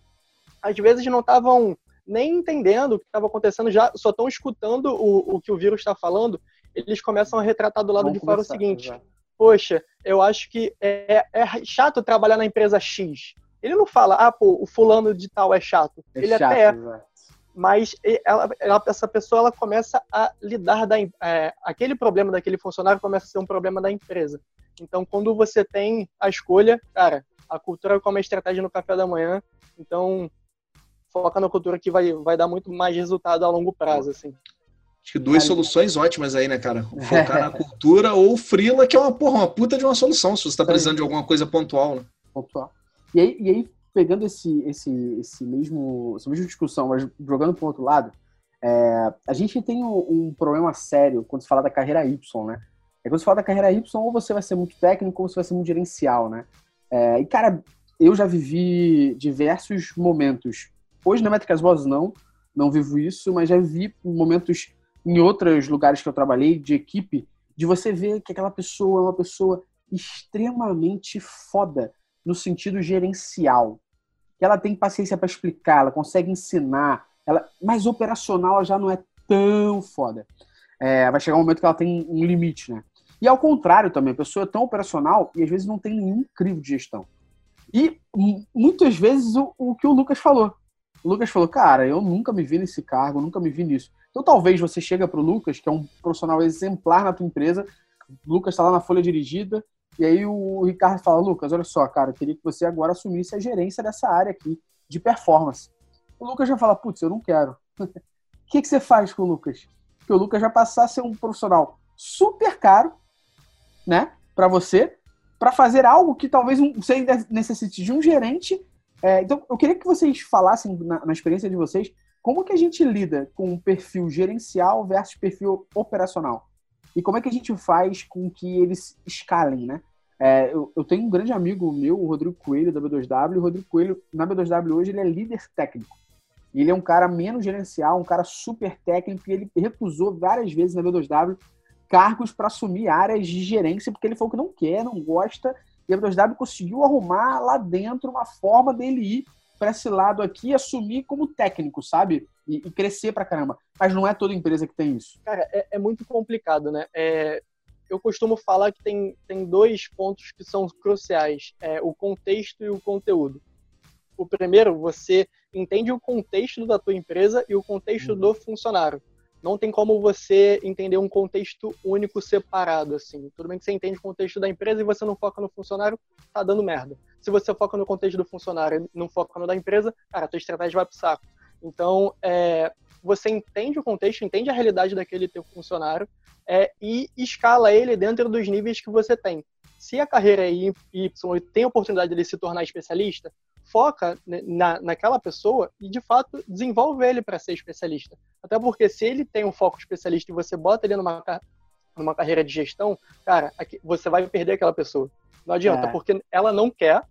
às vezes não estavam nem entendendo o que estava acontecendo, já só estão escutando o, o que o vírus está falando, eles começam a retratar do lado Vamos de fora o seguinte: poxa, eu acho que é, é, chato trabalhar na empresa X. Ele não fala, ah, pô, o fulano de tal é chato. É ele chato, até é. Mas ela, ela, essa pessoa ela começa a lidar da é, aquele problema daquele funcionário começa a ser um problema da empresa. Então, quando você tem a escolha, cara, a cultura como a estratégia no café da manhã. Então, foca na cultura que vai, vai dar muito mais resultado a longo prazo, assim. Acho que duas soluções ótimas aí, né, cara? [LAUGHS] Focar na cultura ou Frila, que é uma, porra, uma puta de uma solução, se você está precisando de alguma coisa pontual, né? Pontual. E aí, e aí pegando esse, esse, esse mesmo, essa mesma discussão, mas jogando para o outro lado, é, a gente tem um, um, problema sério quando se fala da carreira Y, né? É quando se fala da carreira Y, ou você vai ser muito técnico, ou você vai ser muito gerencial, né? É, e, cara, eu já vivi diversos momentos. Hoje na Métricas Boas não, não vivo isso, mas já vi momentos em outros lugares que eu trabalhei, de equipe, de você ver que aquela pessoa é uma pessoa extremamente foda no sentido gerencial. Que ela tem paciência para explicar, ela consegue ensinar, ela, mas operacional ela já não é tão foda. É, vai chegar um momento que ela tem um limite, né? E ao contrário também, a pessoa é tão operacional e às vezes não tem nenhum crivo de gestão. E muitas vezes o, o que o Lucas falou. O Lucas falou, cara, eu nunca me vi nesse cargo, nunca me vi nisso. Então talvez você chega o Lucas, que é um profissional exemplar na tua empresa, o Lucas está lá na folha dirigida, e aí o Ricardo fala, Lucas, olha só, cara, eu queria que você agora assumisse a gerência dessa área aqui de performance. O Lucas já fala, putz, eu não quero. [LAUGHS] O que, que você faz com o Lucas? Porque o Lucas vai passar a ser um profissional super caro, né, para você, para fazer algo que talvez você necessite de um gerente. É, então, eu queria que vocês falassem, na, na, experiência de vocês, como que a gente lida com um perfil gerencial versus perfil operacional? E como é que a gente faz com que eles escalem, né? É, eu, eu, tenho um grande amigo meu, o Rodrigo Coelho, da B2W. O Rodrigo Coelho, na B2W hoje, ele é líder técnico. Ele é um cara menos gerencial, um cara super técnico, e ele recusou várias vezes na B2W cargos para assumir áreas de gerência, porque ele falou que não quer, não gosta, e a B2W conseguiu arrumar lá dentro uma forma dele ir para esse lado aqui e assumir como técnico, sabe? E, e, crescer pra caramba. Mas não é toda empresa que tem isso. Cara, é, é muito complicado, né? É, eu costumo falar que tem, tem dois pontos que são cruciais: é, o contexto e o conteúdo. O primeiro, você entende o contexto da tua empresa e o contexto uhum. do funcionário não tem como você entender um contexto único separado, assim. Tudo bem que você entende o contexto da empresa e você não foca no funcionário, tá dando merda. Se você foca no contexto do funcionário e não foca no da empresa, cara, a tua estratégia vai pro saco. Então, é, você entende o contexto, entende a realidade daquele teu funcionário é, e escala ele dentro dos níveis que você tem. Se a carreira é Y tem a oportunidade de se tornar especialista, foca na, naquela pessoa e, de fato, desenvolve ele para ser especialista. Até porque se ele tem um foco especialista e você bota ele numa, numa carreira de gestão, cara, aqui, você vai perder aquela pessoa. Não adianta, é. porque ela não quer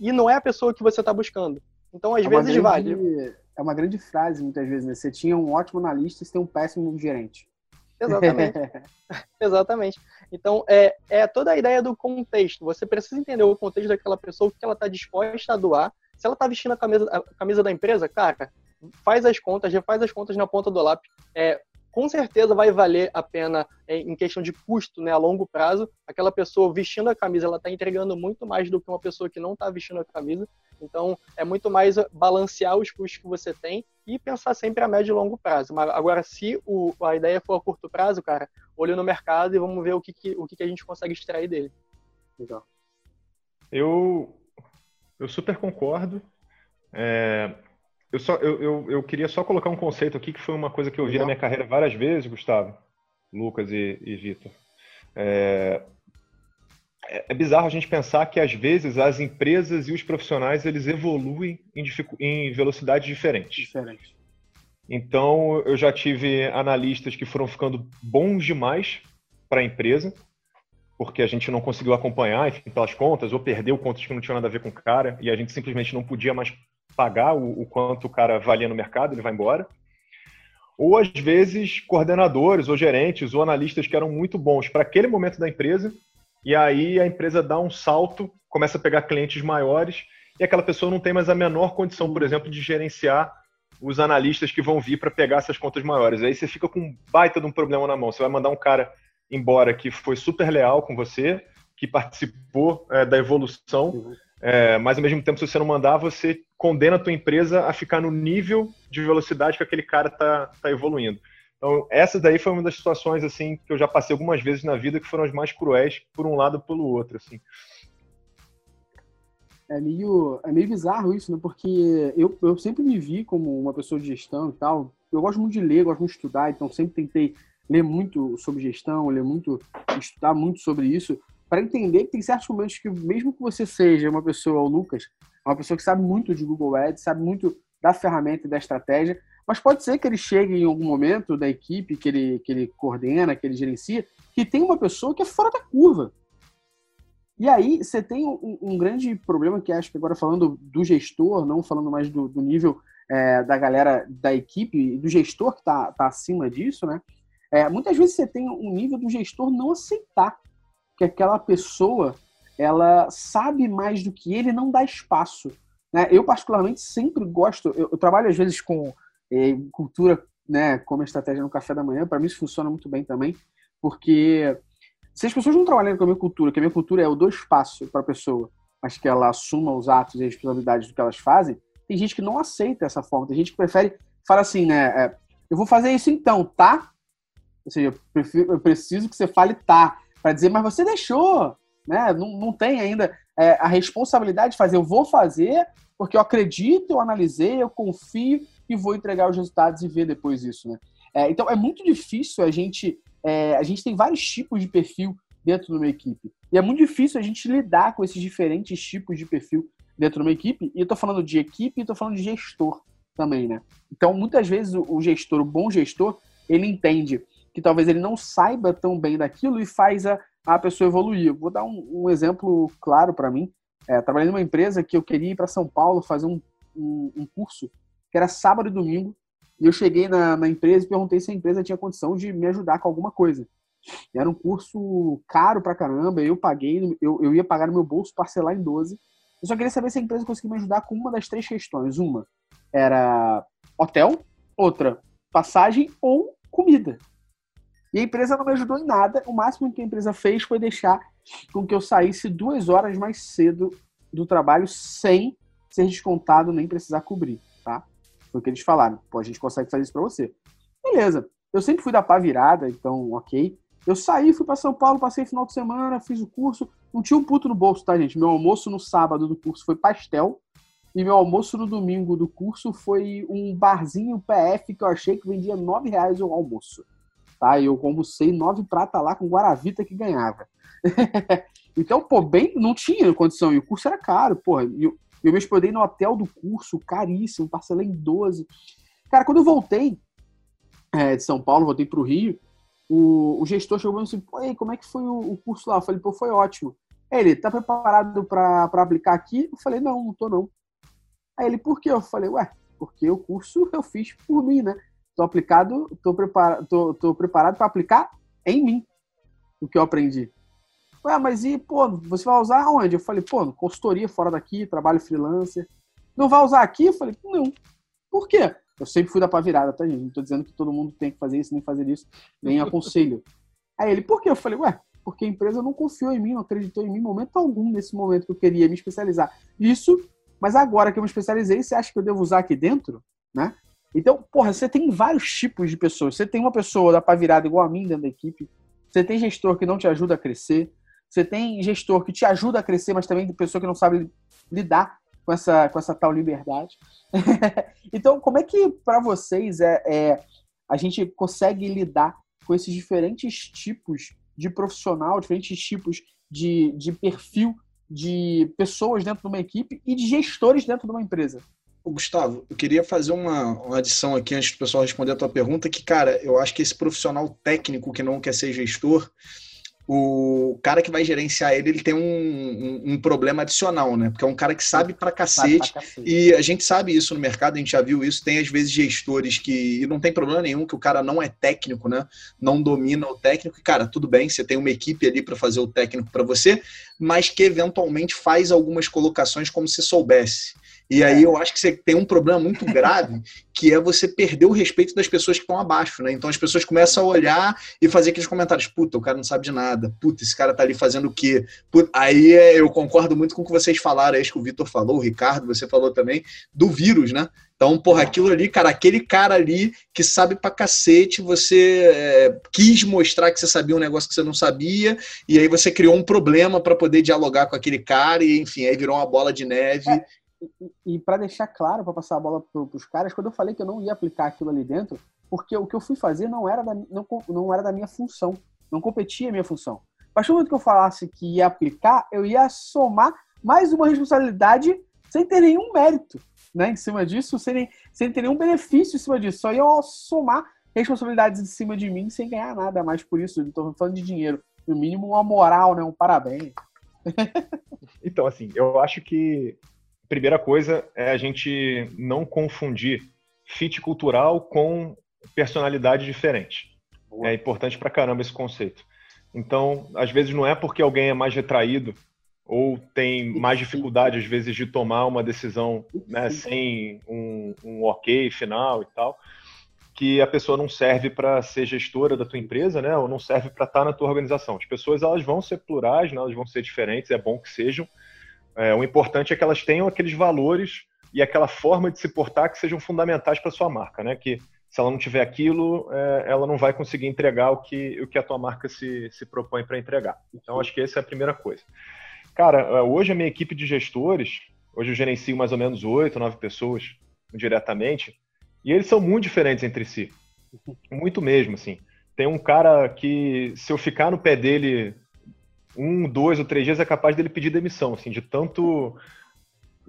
e não é a pessoa que você está buscando. Então, às é vezes, grande, vale. É uma grande frase, muitas vezes, né? Você tinha um ótimo analista e você tem um péssimo gerente. Exatamente. [LAUGHS] Exatamente. Então, é, é toda a ideia do contexto. Você precisa entender o contexto daquela pessoa, o que ela está disposta a doar. Se ela está vestindo a camisa, a camisa da empresa, cara, faz as contas, refaz as contas na ponta do lápis. É, com certeza vai valer a pena é, em questão de custo, né, a longo prazo. Aquela pessoa vestindo a camisa, ela está entregando muito mais do que uma pessoa que não está vestindo a camisa. Então, é muito mais balancear os custos que você tem e pensar sempre a médio e longo prazo. Mas agora, se o, a ideia for a curto prazo, cara, olho no mercado e vamos ver o que, que o que, que a gente consegue extrair dele. Legal. Eu, eu super concordo. É, eu, só, eu, eu, eu, queria só colocar um conceito aqui que foi uma coisa que eu vi Legal. na minha carreira várias vezes, Gustavo, Lucas e, e Vitor. É, é, é, bizarro a gente pensar que às vezes as empresas e os profissionais eles evoluem em, em velocidades diferentes. Diferente. Então eu já tive analistas que foram ficando bons demais para a empresa, porque a gente não conseguiu acompanhar, enfim, pelas contas, ou perdeu contas que não tinham nada a ver com o cara, e a gente simplesmente não podia mais pagar o, o quanto o cara valia no mercado, ele vai embora. Ou às vezes coordenadores, ou gerentes, ou analistas que eram muito bons para aquele momento da empresa, e aí a empresa dá um salto, começa a pegar clientes maiores, e aquela pessoa não tem mais a menor condição, por exemplo, de gerenciar os analistas que vão vir para pegar essas contas maiores. Aí você fica com um baita de um problema na mão. Você vai mandar um cara embora que foi super leal com você, que participou é, da evolução, uhum. é, mas ao mesmo tempo, se você não mandar, você condena a tua empresa a ficar no nível de velocidade que aquele cara está tá evoluindo. Então, essa daí foi uma das situações assim que eu já passei algumas vezes na vida que foram as mais cruéis por um lado pelo outro, assim. É meio, é meio bizarro isso, né? Porque eu, eu sempre me vi como uma pessoa de gestão e tal. Eu gosto muito de ler, gosto muito de estudar, então sempre tentei ler muito sobre gestão, ler muito, estudar muito sobre isso, para entender que tem certos momentos que, mesmo que você seja uma pessoa, o Lucas, uma pessoa que sabe muito de Google Ads, sabe muito da ferramenta e da estratégia, mas pode ser que ele chegue em algum momento da equipe que ele, que ele coordena, que ele gerencia, que tem uma pessoa que é fora da curva. E aí você tem um, um grande problema que acho que agora falando do gestor, não falando mais do, do nível é, da galera da equipe, do gestor que está tá acima disso, né? É, muitas vezes você tem um nível do gestor não aceitar que aquela pessoa ela sabe mais do que ele, não dá espaço. Né? Eu, particularmente, sempre gosto, eu, eu trabalho às vezes com é, cultura né, como estratégia no café da manhã, para mim isso funciona muito bem também, porque se as pessoas não trabalharem com a minha cultura, que a minha cultura é o dou espaço para a pessoa, mas que ela assuma os atos e as responsabilidades do que elas fazem, tem gente que não aceita essa forma, tem gente que prefere, fala assim, né, é, eu vou fazer isso então, tá? Ou seja, eu preciso que você fale tá, para dizer, mas você deixou, né? Não, não tem ainda é, a responsabilidade de fazer, eu vou fazer porque eu acredito, eu analisei, eu confio e vou entregar os resultados e ver depois isso, né? É, então é muito difícil a gente, é, a gente tem vários tipos de perfil dentro de uma equipe e é muito difícil a gente lidar com esses diferentes tipos de perfil dentro de uma equipe. E eu tô falando de equipe e tô falando de gestor também, né? Então muitas vezes o gestor, o bom gestor, ele entende que talvez ele não saiba tão bem daquilo e faz a, a pessoa evoluir. Vou dar um, um exemplo claro para mim. É, trabalhei numa empresa que eu queria ir para São Paulo fazer um, um, um, curso que era sábado e domingo. E eu cheguei na, na, empresa e perguntei se a empresa tinha condição de me ajudar com alguma coisa. Era um curso caro pra caramba, eu paguei, eu, eu ia pagar no meu bolso, parcelar em 12. Eu só queria saber se a empresa conseguia me ajudar com uma das três questões. Uma era hotel, outra passagem ou comida. E a empresa não me ajudou em nada. O máximo que a empresa fez foi deixar com que eu saísse duas horas mais cedo do trabalho sem ser descontado nem precisar cobrir? Foi o que eles falaram. Pô, a gente consegue fazer isso para você. Beleza. Eu sempre fui da pá virada, então ok. Eu saí, fui para São Paulo, passei final de semana, fiz o curso. Não tinha um puto no bolso, tá, gente? Meu almoço no sábado do curso foi pastel. E meu almoço no domingo do curso foi um barzinho PF que eu achei que vendia nove reais o almoço tá? Eu almocei nove prata lá com Guaravita que ganhava. [LAUGHS] então, pô, bem, não tinha condição. E o curso era caro, porra. E eu, me hospedei no hotel do curso, caríssimo, parcelei em 12. Cara, quando eu voltei é, de São Paulo, voltei pro Rio, o, o gestor chegou e assim, pô, aí, como é que foi o, o, curso lá? Eu falei, pô, foi ótimo. Aí ele, tá preparado para aplicar aqui? Eu falei, não, não tô não. Aí ele, por quê? Eu falei, ué, porque o curso [LAUGHS] eu fiz por mim, né? Tô aplicado, tô, prepara, tô, tô preparado para aplicar em mim o que eu aprendi. Ué, mas e, pô, você vai usar onde? Eu falei, pô, consultoria fora daqui, trabalho freelancer. Não vai usar aqui? Eu falei, não. Por quê? Eu sempre fui da pá virada, tá, gente? Não tô dizendo que todo mundo tem que fazer isso, nem fazer isso, nem aconselho. [LAUGHS] Aí ele, por quê? Eu falei, ué, porque a empresa não confiou em mim, não acreditou em mim em momento algum nesse momento que eu queria me especializar. Isso, mas agora que eu me especializei, você acha que eu devo usar aqui dentro? Né? Então, porra, você tem vários tipos de pessoas. Você tem uma pessoa da pá virada igual a mim dentro da equipe. Você tem gestor que não te ajuda a crescer. Você tem gestor que te ajuda a crescer, mas também tem pessoa que não sabe lidar com essa, com essa tal liberdade. [LAUGHS] então, como é que para vocês é, é, a gente consegue lidar com esses diferentes tipos de profissional, diferentes tipos de, de perfil de pessoas dentro de uma equipe e de gestores dentro de uma empresa. Gustavo, eu queria fazer uma, uma adição aqui antes do pessoal responder a tua pergunta, que, cara, eu acho que esse profissional técnico que não quer ser gestor, o cara que vai gerenciar ele, ele tem um, um, um, problema adicional, né? Porque é um cara que sabe pra cacete, sabe pra e a gente sabe isso no mercado, a gente já viu isso. Tem às vezes gestores que, e não tem problema nenhum, que o cara não é técnico, né? Não domina o técnico, e cara, tudo bem, você tem uma equipe ali para fazer o técnico para você, mas que eventualmente faz algumas colocações como se soubesse. E aí eu acho que você tem um problema muito grave, [LAUGHS] que é você perder o respeito das pessoas que estão abaixo, né? Então as pessoas começam a olhar e fazer aqueles comentários, puta, o cara não sabe de nada, puta, esse cara tá ali fazendo o quê? Puta, aí é, eu concordo muito com o que vocês falaram, é isso que o Vitor falou, o Ricardo, você falou também, do vírus, né? Então, porra, aquilo ali, cara, aquele cara ali que sabe pra cacete, você é, quis mostrar que você sabia um negócio que você não sabia, e aí você criou um problema para poder dialogar com aquele cara, e enfim, aí virou uma bola de neve. É e, para deixar claro, para passar a bola para os caras, quando eu falei que eu não ia aplicar aquilo ali dentro, porque o que eu fui fazer não era da, não, não era da minha função, não competia a minha função. A partir do momento que eu falasse que ia aplicar, eu ia somar mais uma responsabilidade sem ter nenhum mérito né, em cima disso, sem, sem ter nenhum benefício em cima disso. Só ia somar responsabilidades em cima de mim sem ganhar nada mais por isso. Estou falando de dinheiro. No mínimo, uma moral, né? Um parabéns. [LAUGHS] então, assim, eu acho que primeira coisa é a gente não confundir fit cultural com personalidade diferente. Boa. É importante pra caramba esse conceito. Então, às vezes não é porque alguém é mais retraído ou tem mais dificuldade, às vezes, de tomar uma decisão né, sem um, um ok final e tal, que a pessoa não serve para ser gestora da tua empresa, né, ou não serve para estar tá na tua organização. As pessoas elas vão ser plurais, né, elas vão ser diferentes, é bom que sejam, é, o importante é que elas tenham aqueles valores e aquela forma de se portar que sejam fundamentais para sua marca, né? Que se ela não tiver aquilo, é, ela não vai conseguir entregar o que, o que a tua marca se, se propõe para entregar. Então, acho que essa é a primeira coisa. Cara, é, hoje a minha equipe de gestores, hoje eu gerencio mais ou menos oito, nove pessoas diretamente, e eles são muito diferentes entre si. [LAUGHS] Muito mesmo, assim. Tem um cara que, se eu ficar no pé dele um, dois ou três dias é capaz dele pedir demissão, assim, de tanto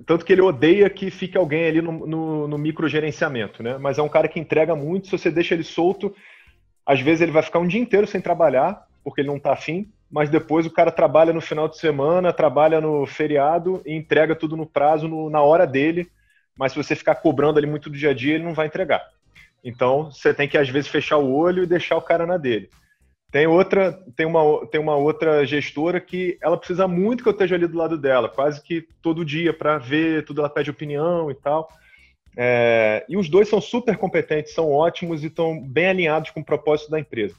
tanto que ele odeia que fique alguém ali no, no, no microgerenciamento, né? Mas é um cara que entrega muito, se você deixa ele solto, às vezes ele vai ficar um dia inteiro sem trabalhar, porque ele não está afim, mas depois o cara trabalha no final de semana, trabalha no feriado e entrega tudo no prazo, no, na hora dele, mas se você ficar cobrando ali muito do dia a dia, ele não vai entregar. Então, você tem que, às vezes, fechar o olho e deixar o cara na dele. Tem outra, tem uma, tem uma outra gestora que ela precisa muito que eu esteja ali do lado dela, quase que todo dia para ver tudo, ela pede opinião e tal. É, e os dois são super competentes, são ótimos e estão bem alinhados com o propósito da empresa.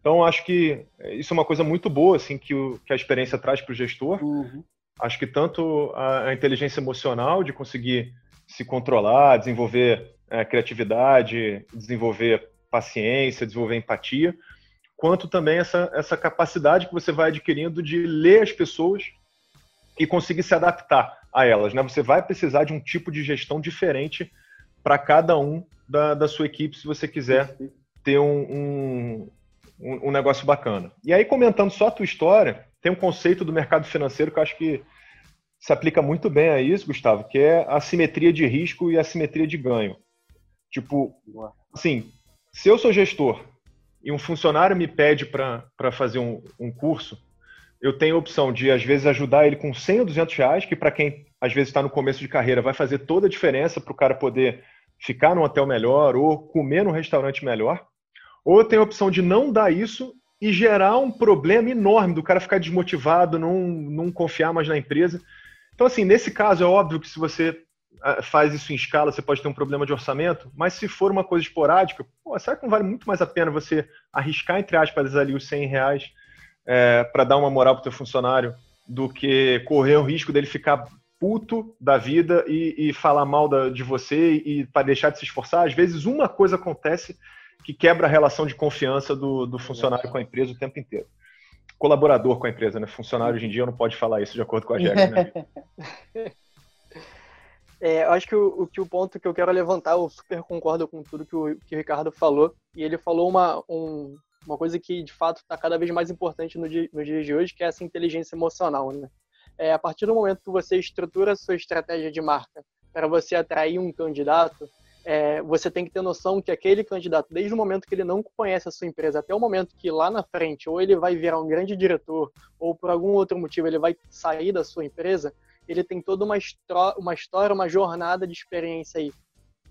Então, acho que isso é uma coisa muito boa assim que, o, que a experiência traz para o gestor. Uhum. Acho que tanto a, a, inteligência emocional de conseguir se controlar, desenvolver é, criatividade, desenvolver paciência, desenvolver empatia, quanto também essa, essa capacidade que você vai adquirindo de ler as pessoas e conseguir se adaptar a elas. Né? Você vai precisar de um tipo de gestão diferente para cada um da, da sua equipe, se você quiser ter um, um, um, negócio bacana. E aí, comentando só a tua história, tem um conceito do mercado financeiro que eu acho que se aplica muito bem a isso, Gustavo, que é a simetria de risco e a simetria de ganho. Tipo, assim, se eu sou gestor e um funcionário me pede para fazer um, um curso, eu tenho a opção de, às vezes, ajudar ele com 100 ou 200 reais, que para quem, às vezes, está no começo de carreira, vai fazer toda a diferença para o cara poder ficar num hotel melhor ou comer num restaurante melhor. Ou eu tenho a opção de não dar isso e gerar um problema enorme do cara ficar desmotivado, não, não confiar mais na empresa. Então, assim, nesse caso, é óbvio que se você faz isso em escala, você pode ter um problema de orçamento, mas se for uma coisa esporádica, pô, será que não vale muito mais a pena você arriscar, entre aspas, ali os 100 reais é, para dar uma moral para o teu funcionário do que correr o risco dele ficar puto da vida e, e falar mal da, de você e para deixar de se esforçar? Às vezes uma coisa acontece que quebra a relação de confiança do, do funcionário com a empresa o tempo inteiro. Colaborador com a empresa, né? Funcionário hoje em dia não pode falar isso de acordo com a regra, né? [LAUGHS] É, eu acho que o, que o ponto que eu quero levantar, eu super concordo com tudo que o, que o Ricardo falou. E ele falou uma, um, uma coisa que de fato está cada vez mais importante no dia, nos dias de hoje, que é essa inteligência emocional, né? É, a partir do momento que você estrutura a sua estratégia de marca para você atrair um candidato, é, você tem que ter noção que aquele candidato, desde o momento que ele não conhece a sua empresa, até o momento que lá na frente, ou ele vai virar um grande diretor, ou por algum outro motivo ele vai sair da sua empresa, ele tem toda uma, uma história, uma jornada de experiência aí.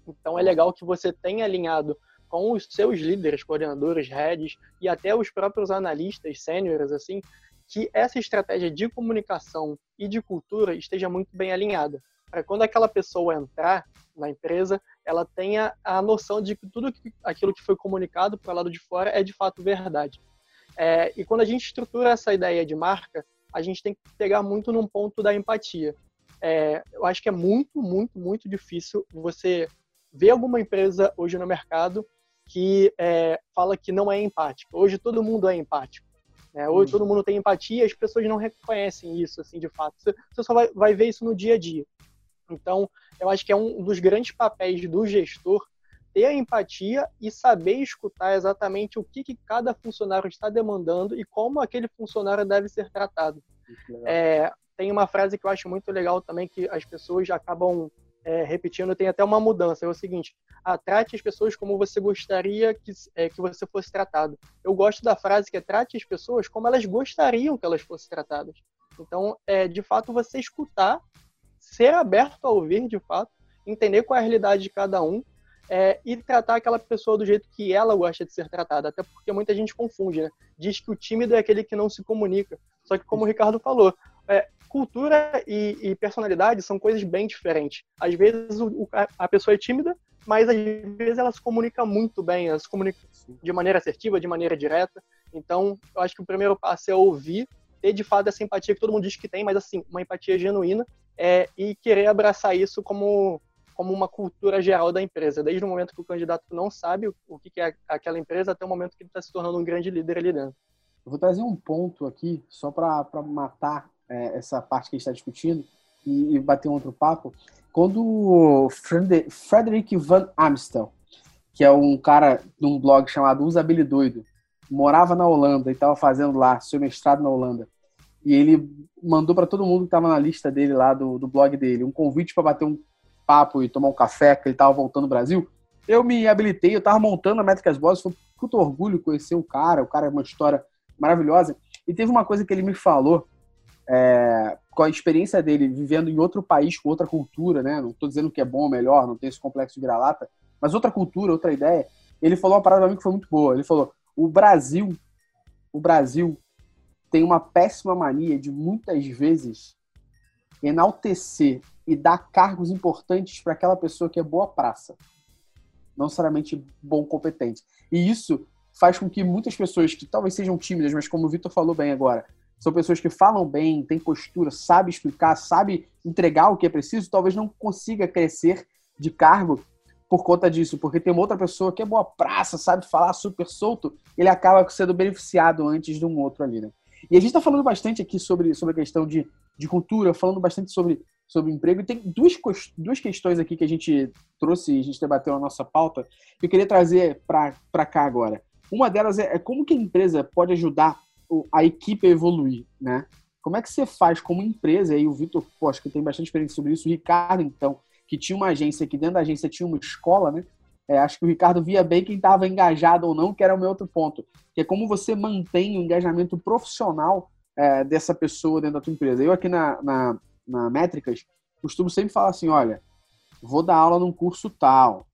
Então é legal que você tenha alinhado com os seus líderes, coordenadores, heads e até os próprios analistas sêniores, assim, que essa estratégia de comunicação e de cultura esteja muito bem alinhada. Para quando aquela pessoa entrar na empresa, ela tenha a noção de que tudo aquilo que foi comunicado para o lado de fora é de fato verdade. É, e quando a gente estrutura essa ideia de marca, a gente tem que pegar muito num ponto da empatia. É, eu acho que é muito, muito, muito difícil você ver alguma empresa hoje no mercado que é, fala que não é empática. Hoje todo mundo é empático. Né? Hoje todo mundo tem empatia, as pessoas não reconhecem isso, assim, de fato. Você, você só vai, vai ver isso no dia a dia. Então, eu acho que é um dos grandes papéis do gestor ter a empatia e saber escutar exatamente o que, que cada funcionário está demandando e como aquele funcionário deve ser tratado. É, tem uma frase que eu acho muito legal também, que as pessoas acabam é, repetindo, tem até uma mudança. É o seguinte: ah, trate as pessoas como você gostaria que, é, que você fosse tratado. Eu gosto da frase que é trate as pessoas como elas gostariam que elas fossem tratadas. Então, é, de fato, você escutar, ser aberto a ouvir, de fato, entender qual é a realidade de cada um é, e tratar aquela pessoa do jeito que ela gosta de ser tratada. Até porque muita gente confunde, né? Diz que o tímido é aquele que não se comunica. Só que, como o Ricardo falou, é, cultura e, e, personalidade são coisas bem diferentes. Às vezes o, a pessoa é tímida, mas às vezes ela se comunica muito bem, ela se comunica de maneira assertiva, de maneira direta. Então, eu acho que o primeiro passo é ouvir, ter de fato essa empatia que todo mundo diz que tem, mas assim, uma empatia genuína, é, e querer abraçar isso como, como uma cultura geral da empresa, desde o momento que o candidato não sabe o que é aquela empresa até o momento que ele está se tornando um grande líder ali dentro. Eu vou trazer um ponto aqui, só para matar é, essa parte que a gente está discutindo e, e, bater um outro papo. Quando o Frederick Van Amstel, que é um cara de um blog chamado Usabilidoido, morava na Holanda e estava fazendo lá seu mestrado na Holanda, e ele mandou para todo mundo que estava na lista dele lá do, do blog dele um convite para bater um papo e tomar um café, que ele estava voltando ao Brasil. Eu me habilitei, eu estava montando a Métricas Boss, foi muito orgulho conhecer o cara, o cara é uma história maravilhosa. E teve uma coisa que ele me falou é, com a experiência dele vivendo em outro país, com outra cultura, né? Não estou dizendo que é bom ou melhor, não tem esse complexo de vira-lata, mas outra cultura, outra ideia. Ele falou uma parada pra mim que foi muito boa. Ele falou: o Brasil, o Brasil tem uma péssima mania de muitas vezes enaltecer e dar cargos importantes para aquela pessoa que é boa praça, não necessariamente bom competente. E isso faz com que muitas pessoas que talvez sejam tímidas, mas como o Vitor falou bem agora, são pessoas que falam bem, têm postura, sabe explicar, sabe entregar o que é preciso, talvez não consiga crescer de cargo por conta disso, porque tem uma outra pessoa que é boa praça, sabe falar super solto, ele acaba sendo beneficiado antes de um outro ali, né? E a gente está falando bastante aqui sobre, sobre a questão de, de cultura, falando bastante sobre, sobre emprego, e tem duas, duas questões aqui que a gente trouxe, a gente debateu na nossa pauta, que eu queria trazer para cá agora. Uma delas é, é como que a empresa pode ajudar a equipe a evoluir, né? Como é que você faz como empresa, e aí o Vitor, acho que tem bastante experiência sobre isso, o Ricardo, então, que tinha uma agência, que dentro da agência tinha uma escola, né? É, acho que o Ricardo via bem quem estava engajado ou não, que era o meu outro ponto, que é como você mantém o engajamento profissional é, dessa pessoa dentro da tua empresa. Eu aqui na, na, na Métricas costumo sempre falar assim, olha, vou dar aula num curso tal.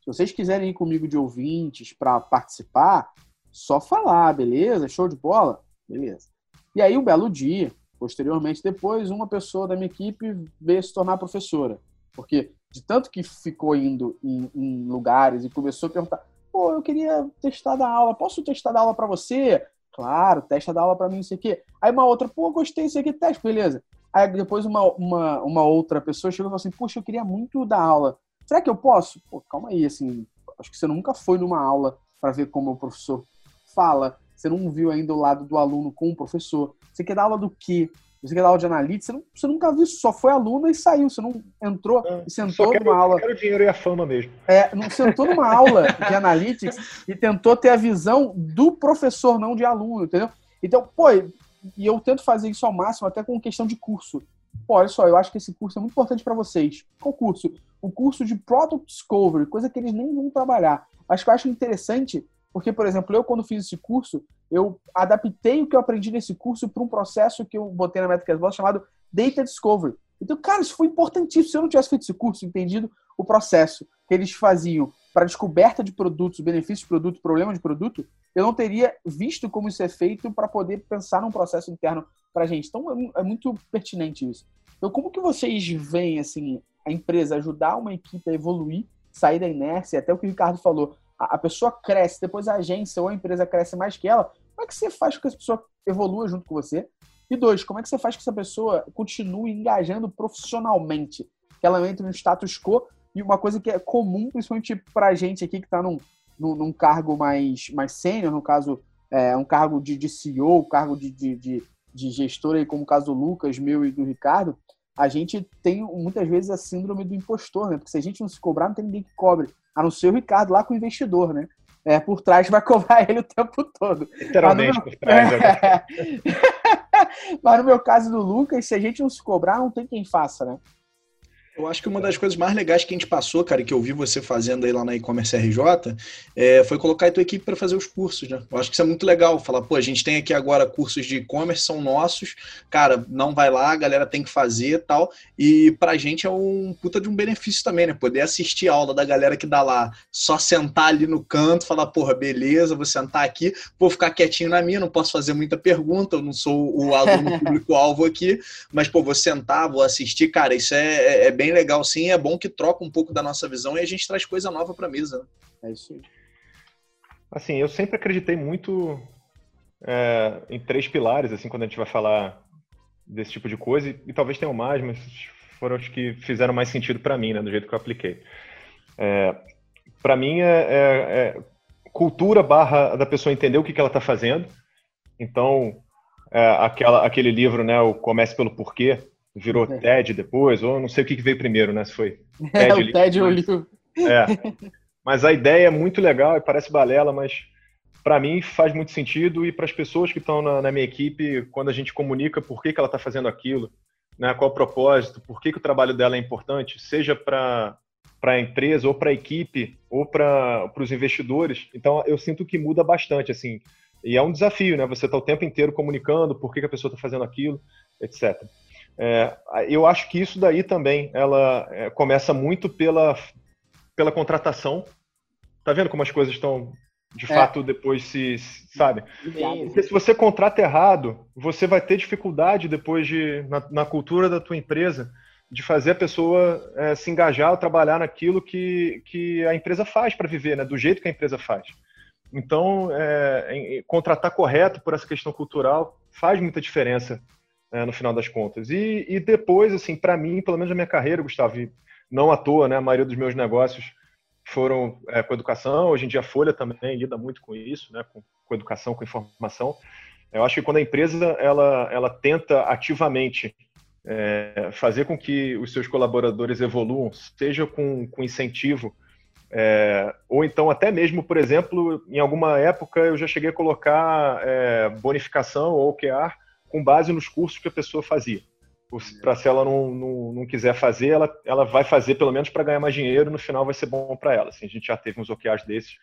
Se vocês quiserem ir comigo de ouvintes para participar, só falar, beleza? Show de bola? Beleza. E aí, um belo dia, posteriormente, depois, uma pessoa da minha equipe veio se tornar professora. Porque de tanto que ficou indo em, em lugares e começou a perguntar: pô, eu queria testar da aula, posso testar da aula para você? Claro, testa da aula para mim, não sei o quê. Aí uma outra, pô, gostei, isso aqui, teste, beleza. Aí depois uma, uma, uma outra pessoa chegou e falou assim: Poxa, eu queria muito dar aula. Será que eu posso? Pô, calma aí, assim, acho que você nunca foi numa aula para ver como o professor fala, você não viu ainda o lado do aluno com o professor. Você quer dar aula do quê? você quer dar aula de analytics, você, não, você nunca viu só foi aluno e saiu, você não entrou e sentou quero, numa aula. Eu quero o dinheiro e a fama mesmo. É, não sentou numa aula de analytics e tentou ter a visão do professor, não de aluno, entendeu? Então, pô, e eu tento fazer isso ao máximo, até com questão de curso. Pô, olha só, eu acho que esse curso é muito importante para vocês. Qual curso? O curso de Product Discovery, coisa que eles nem vão trabalhar. Acho que eu acho interessante, porque, por exemplo, eu quando fiz esse curso, eu adaptei o que eu aprendi nesse curso para um processo que eu botei na Metricas Boss chamado Data Discovery. Então, cara, isso foi importantíssimo. Se eu não tivesse feito esse curso, entendido o processo que eles faziam para descoberta de produtos, benefícios de produto, problema de produto, eu não teria visto como isso é feito para poder pensar num processo interno para a gente. Então, é, é muito pertinente isso. Então, como que vocês veem, assim, a empresa ajudar uma equipe a evoluir, sair da inércia, até o que o Ricardo falou, a, pessoa cresce, depois a agência ou a empresa cresce mais que ela, como é que você faz com que essa pessoa evolua junto com você? E dois, como é que você faz que essa pessoa continue engajando profissionalmente? Que ela entre no status quo e uma coisa que é comum, principalmente pra gente aqui que está num, num, num, cargo mais, mais sênior, no caso, é, um cargo de, de CEO, cargo de, de, de, de gestor, aí, como o caso do Lucas, meu e do Ricardo, a gente tem muitas vezes a síndrome do impostor, né? Porque se a gente não se cobrar, não tem ninguém que cobre. A não ser o Ricardo lá com o investidor, né? É, por trás vai [LAUGHS] cobrar ele o tempo todo. Literalmente meu... por trás. É. [LAUGHS] Mas no meu caso do Lucas, se a gente não se cobrar, não tem quem faça, né? Eu acho que uma das coisas mais legais que a gente passou, cara, que eu vi você fazendo aí lá na e-commerce RJ, é, foi colocar a tua equipe para fazer os cursos, né? Eu acho que isso é muito legal. Falar, pô, a gente tem aqui agora cursos de e-commerce, são nossos, cara, não vai lá, a galera tem que fazer tal. E pra gente é um puta de um benefício também, né? Poder assistir a aula da galera que dá lá, só sentar ali no canto, falar, porra, beleza, vou sentar aqui, vou ficar quietinho na minha, não posso fazer muita pergunta, eu não sou o aluno [LAUGHS] público-alvo aqui, mas, pô, vou sentar, vou assistir, cara, isso é, é, é bem legal sim, é bom que troca um pouco da nossa visão e a gente traz coisa nova para a mesa. Né? É isso aí. Assim, eu sempre acreditei muito é, em três pilares, assim, quando a gente vai falar desse tipo de coisa, e, e talvez tenham mais, mas foram os que fizeram mais sentido para mim, né, do jeito que eu apliquei. É, para mim é, é, é, cultura barra da pessoa entender o que, que ela está fazendo. Então, é, aquela, aquele livro, né, o Comece pelo Porquê, virou [LAUGHS] é. TED depois, ou não sei o que veio primeiro, né? Se foi [LAUGHS] TED, é, o TED ou livro. É. Mas a ideia é muito legal e parece balela, mas para mim faz muito sentido e para as pessoas que estão na, na, minha equipe, quando a gente comunica por que, que ela está fazendo aquilo, né, qual o propósito, por que, que o trabalho dela é importante, seja para para a empresa ou para a equipe ou para os investidores. Então eu sinto que muda bastante assim. E é um desafio, né? Você está o tempo inteiro comunicando por que, que a pessoa está fazendo aquilo, etc. É, eu acho que isso daí também ela é, começa muito pela, pela contratação. Tá vendo como as coisas estão de é. fato depois se, sabe? Porque se você contrata errado, você vai ter dificuldade depois de na, na cultura da tua empresa de fazer a pessoa é, se engajar ou trabalhar naquilo que, que a empresa faz para viver, né? Do jeito que a empresa faz. Então, é, contratar correto por essa questão cultural faz muita diferença é, no final das contas. E, e depois, assim, para mim, pelo menos na minha carreira, Gustavo, não à toa, né, a maioria dos meus negócios foram é, com educação. Hoje em dia a Folha também lida muito com isso, né, com, com educação, com informação. Eu acho que quando a empresa ela, ela tenta ativamente é, fazer com que os seus colaboradores evoluam, seja com, com incentivo, é, ou então até mesmo, por exemplo, em alguma época eu já cheguei a colocar é, bonificação ou OKR com base nos cursos que a pessoa fazia. Para se ela não, não, não, quiser fazer, ela, ela vai fazer pelo menos para ganhar mais dinheiro, no final vai ser bom para ela. Assim, a gente já teve uns OKRs desses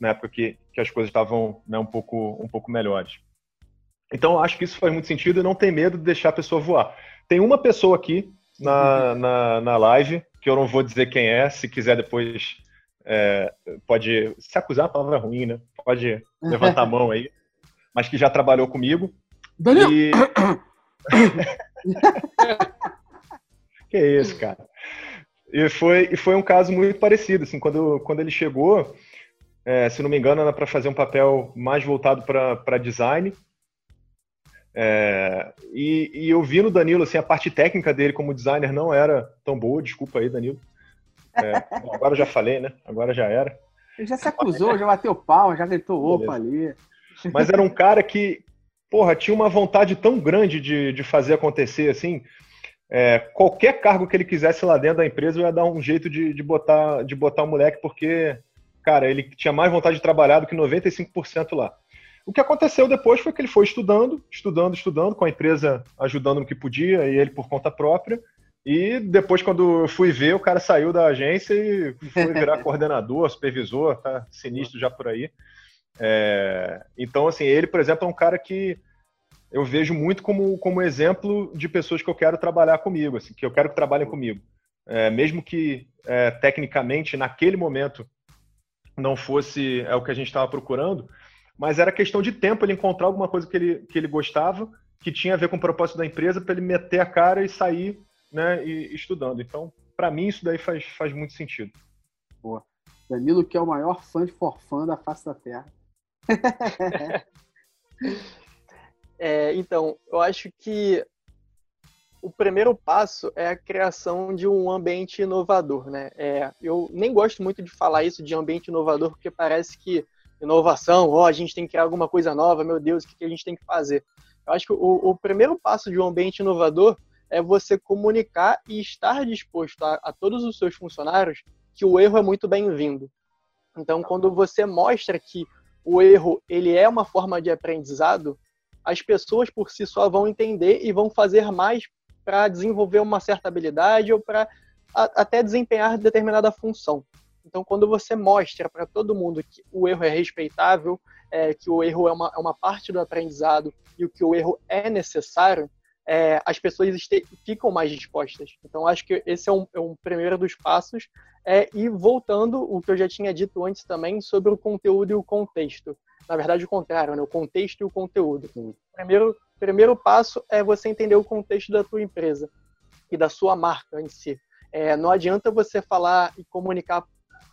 na época que, que as coisas estavam né, um, pouco, um pouco melhores. Então, acho que isso faz muito sentido e não tem medo de deixar a pessoa voar. Tem uma pessoa aqui na, na, na live, que eu não vou dizer quem é, se quiser depois é, pode se acusar a palavra ruim, né? Pode levantar a mão aí, mas que já trabalhou comigo. Daniel! E... [LAUGHS] que isso, cara. E foi, e foi um caso muito parecido, assim, quando, quando ele chegou, é, se não me engano, era para fazer um papel mais voltado para design. É, e, e, eu vi no Danilo, assim, a parte técnica dele como designer não era tão boa, desculpa aí, Danilo. É, agora eu já falei, né? Agora já era. Ele já se acusou, já bateu palma, já gritou opa ali. Mas era um cara que, porra, tinha uma vontade tão grande de, de fazer acontecer, assim, é, qualquer cargo que ele quisesse lá dentro da empresa, eu ia dar um jeito de, de, botar, de botar o moleque, porque, cara, ele tinha mais vontade de trabalhar do que 95% lá. O que aconteceu depois foi que ele foi estudando, estudando, estudando, com a empresa ajudando no que podia, e ele por conta própria. E depois, quando eu fui ver, o cara saiu da agência e foi virar [LAUGHS] coordenador, supervisor, tá sinistro já por aí. É, então, assim, ele, por exemplo, é um cara que eu vejo muito como, como exemplo de pessoas que eu quero trabalhar comigo, assim, que eu quero que trabalhem comigo. É, mesmo que é, tecnicamente, naquele momento, não fosse é, o que a gente estava procurando, mas era questão de tempo ele encontrar alguma coisa que ele, que ele gostava, que tinha a ver com o propósito da empresa, para ele meter a cara e sair né, e, estudando. Então, para mim, isso daí faz, faz muito sentido. Boa. Danilo, que é o maior fã de forfã da face da Terra. É, então, eu acho que o primeiro passo é a criação de um ambiente inovador, né? É, eu nem gosto muito de falar isso de ambiente inovador, porque parece que inovação, ó, oh, a gente tem que criar alguma coisa nova, meu Deus, o que a gente tem que fazer? Eu acho que o, o primeiro passo de um ambiente inovador é você comunicar e estar disposto a, a todos os seus funcionários que o erro é muito bem-vindo. Então, quando você mostra que o erro ele é uma forma de aprendizado, as pessoas por si só vão entender e vão fazer mais para desenvolver uma certa habilidade ou para até desempenhar determinada função. Então, quando você mostra para todo mundo que o erro é respeitável, é, que o erro é uma, é uma parte do aprendizado e o que o erro é necessário, é, as pessoas ficam mais dispostas. Então, acho que esse é um, é um primeiro dos passos. É, e voltando o que eu já tinha dito antes também sobre o conteúdo e o contexto. Na verdade, o contrário, né? o contexto e o conteúdo. O primeiro, primeiro passo é você entender o contexto da tua empresa e da sua marca em si. É, não adianta você falar e comunicar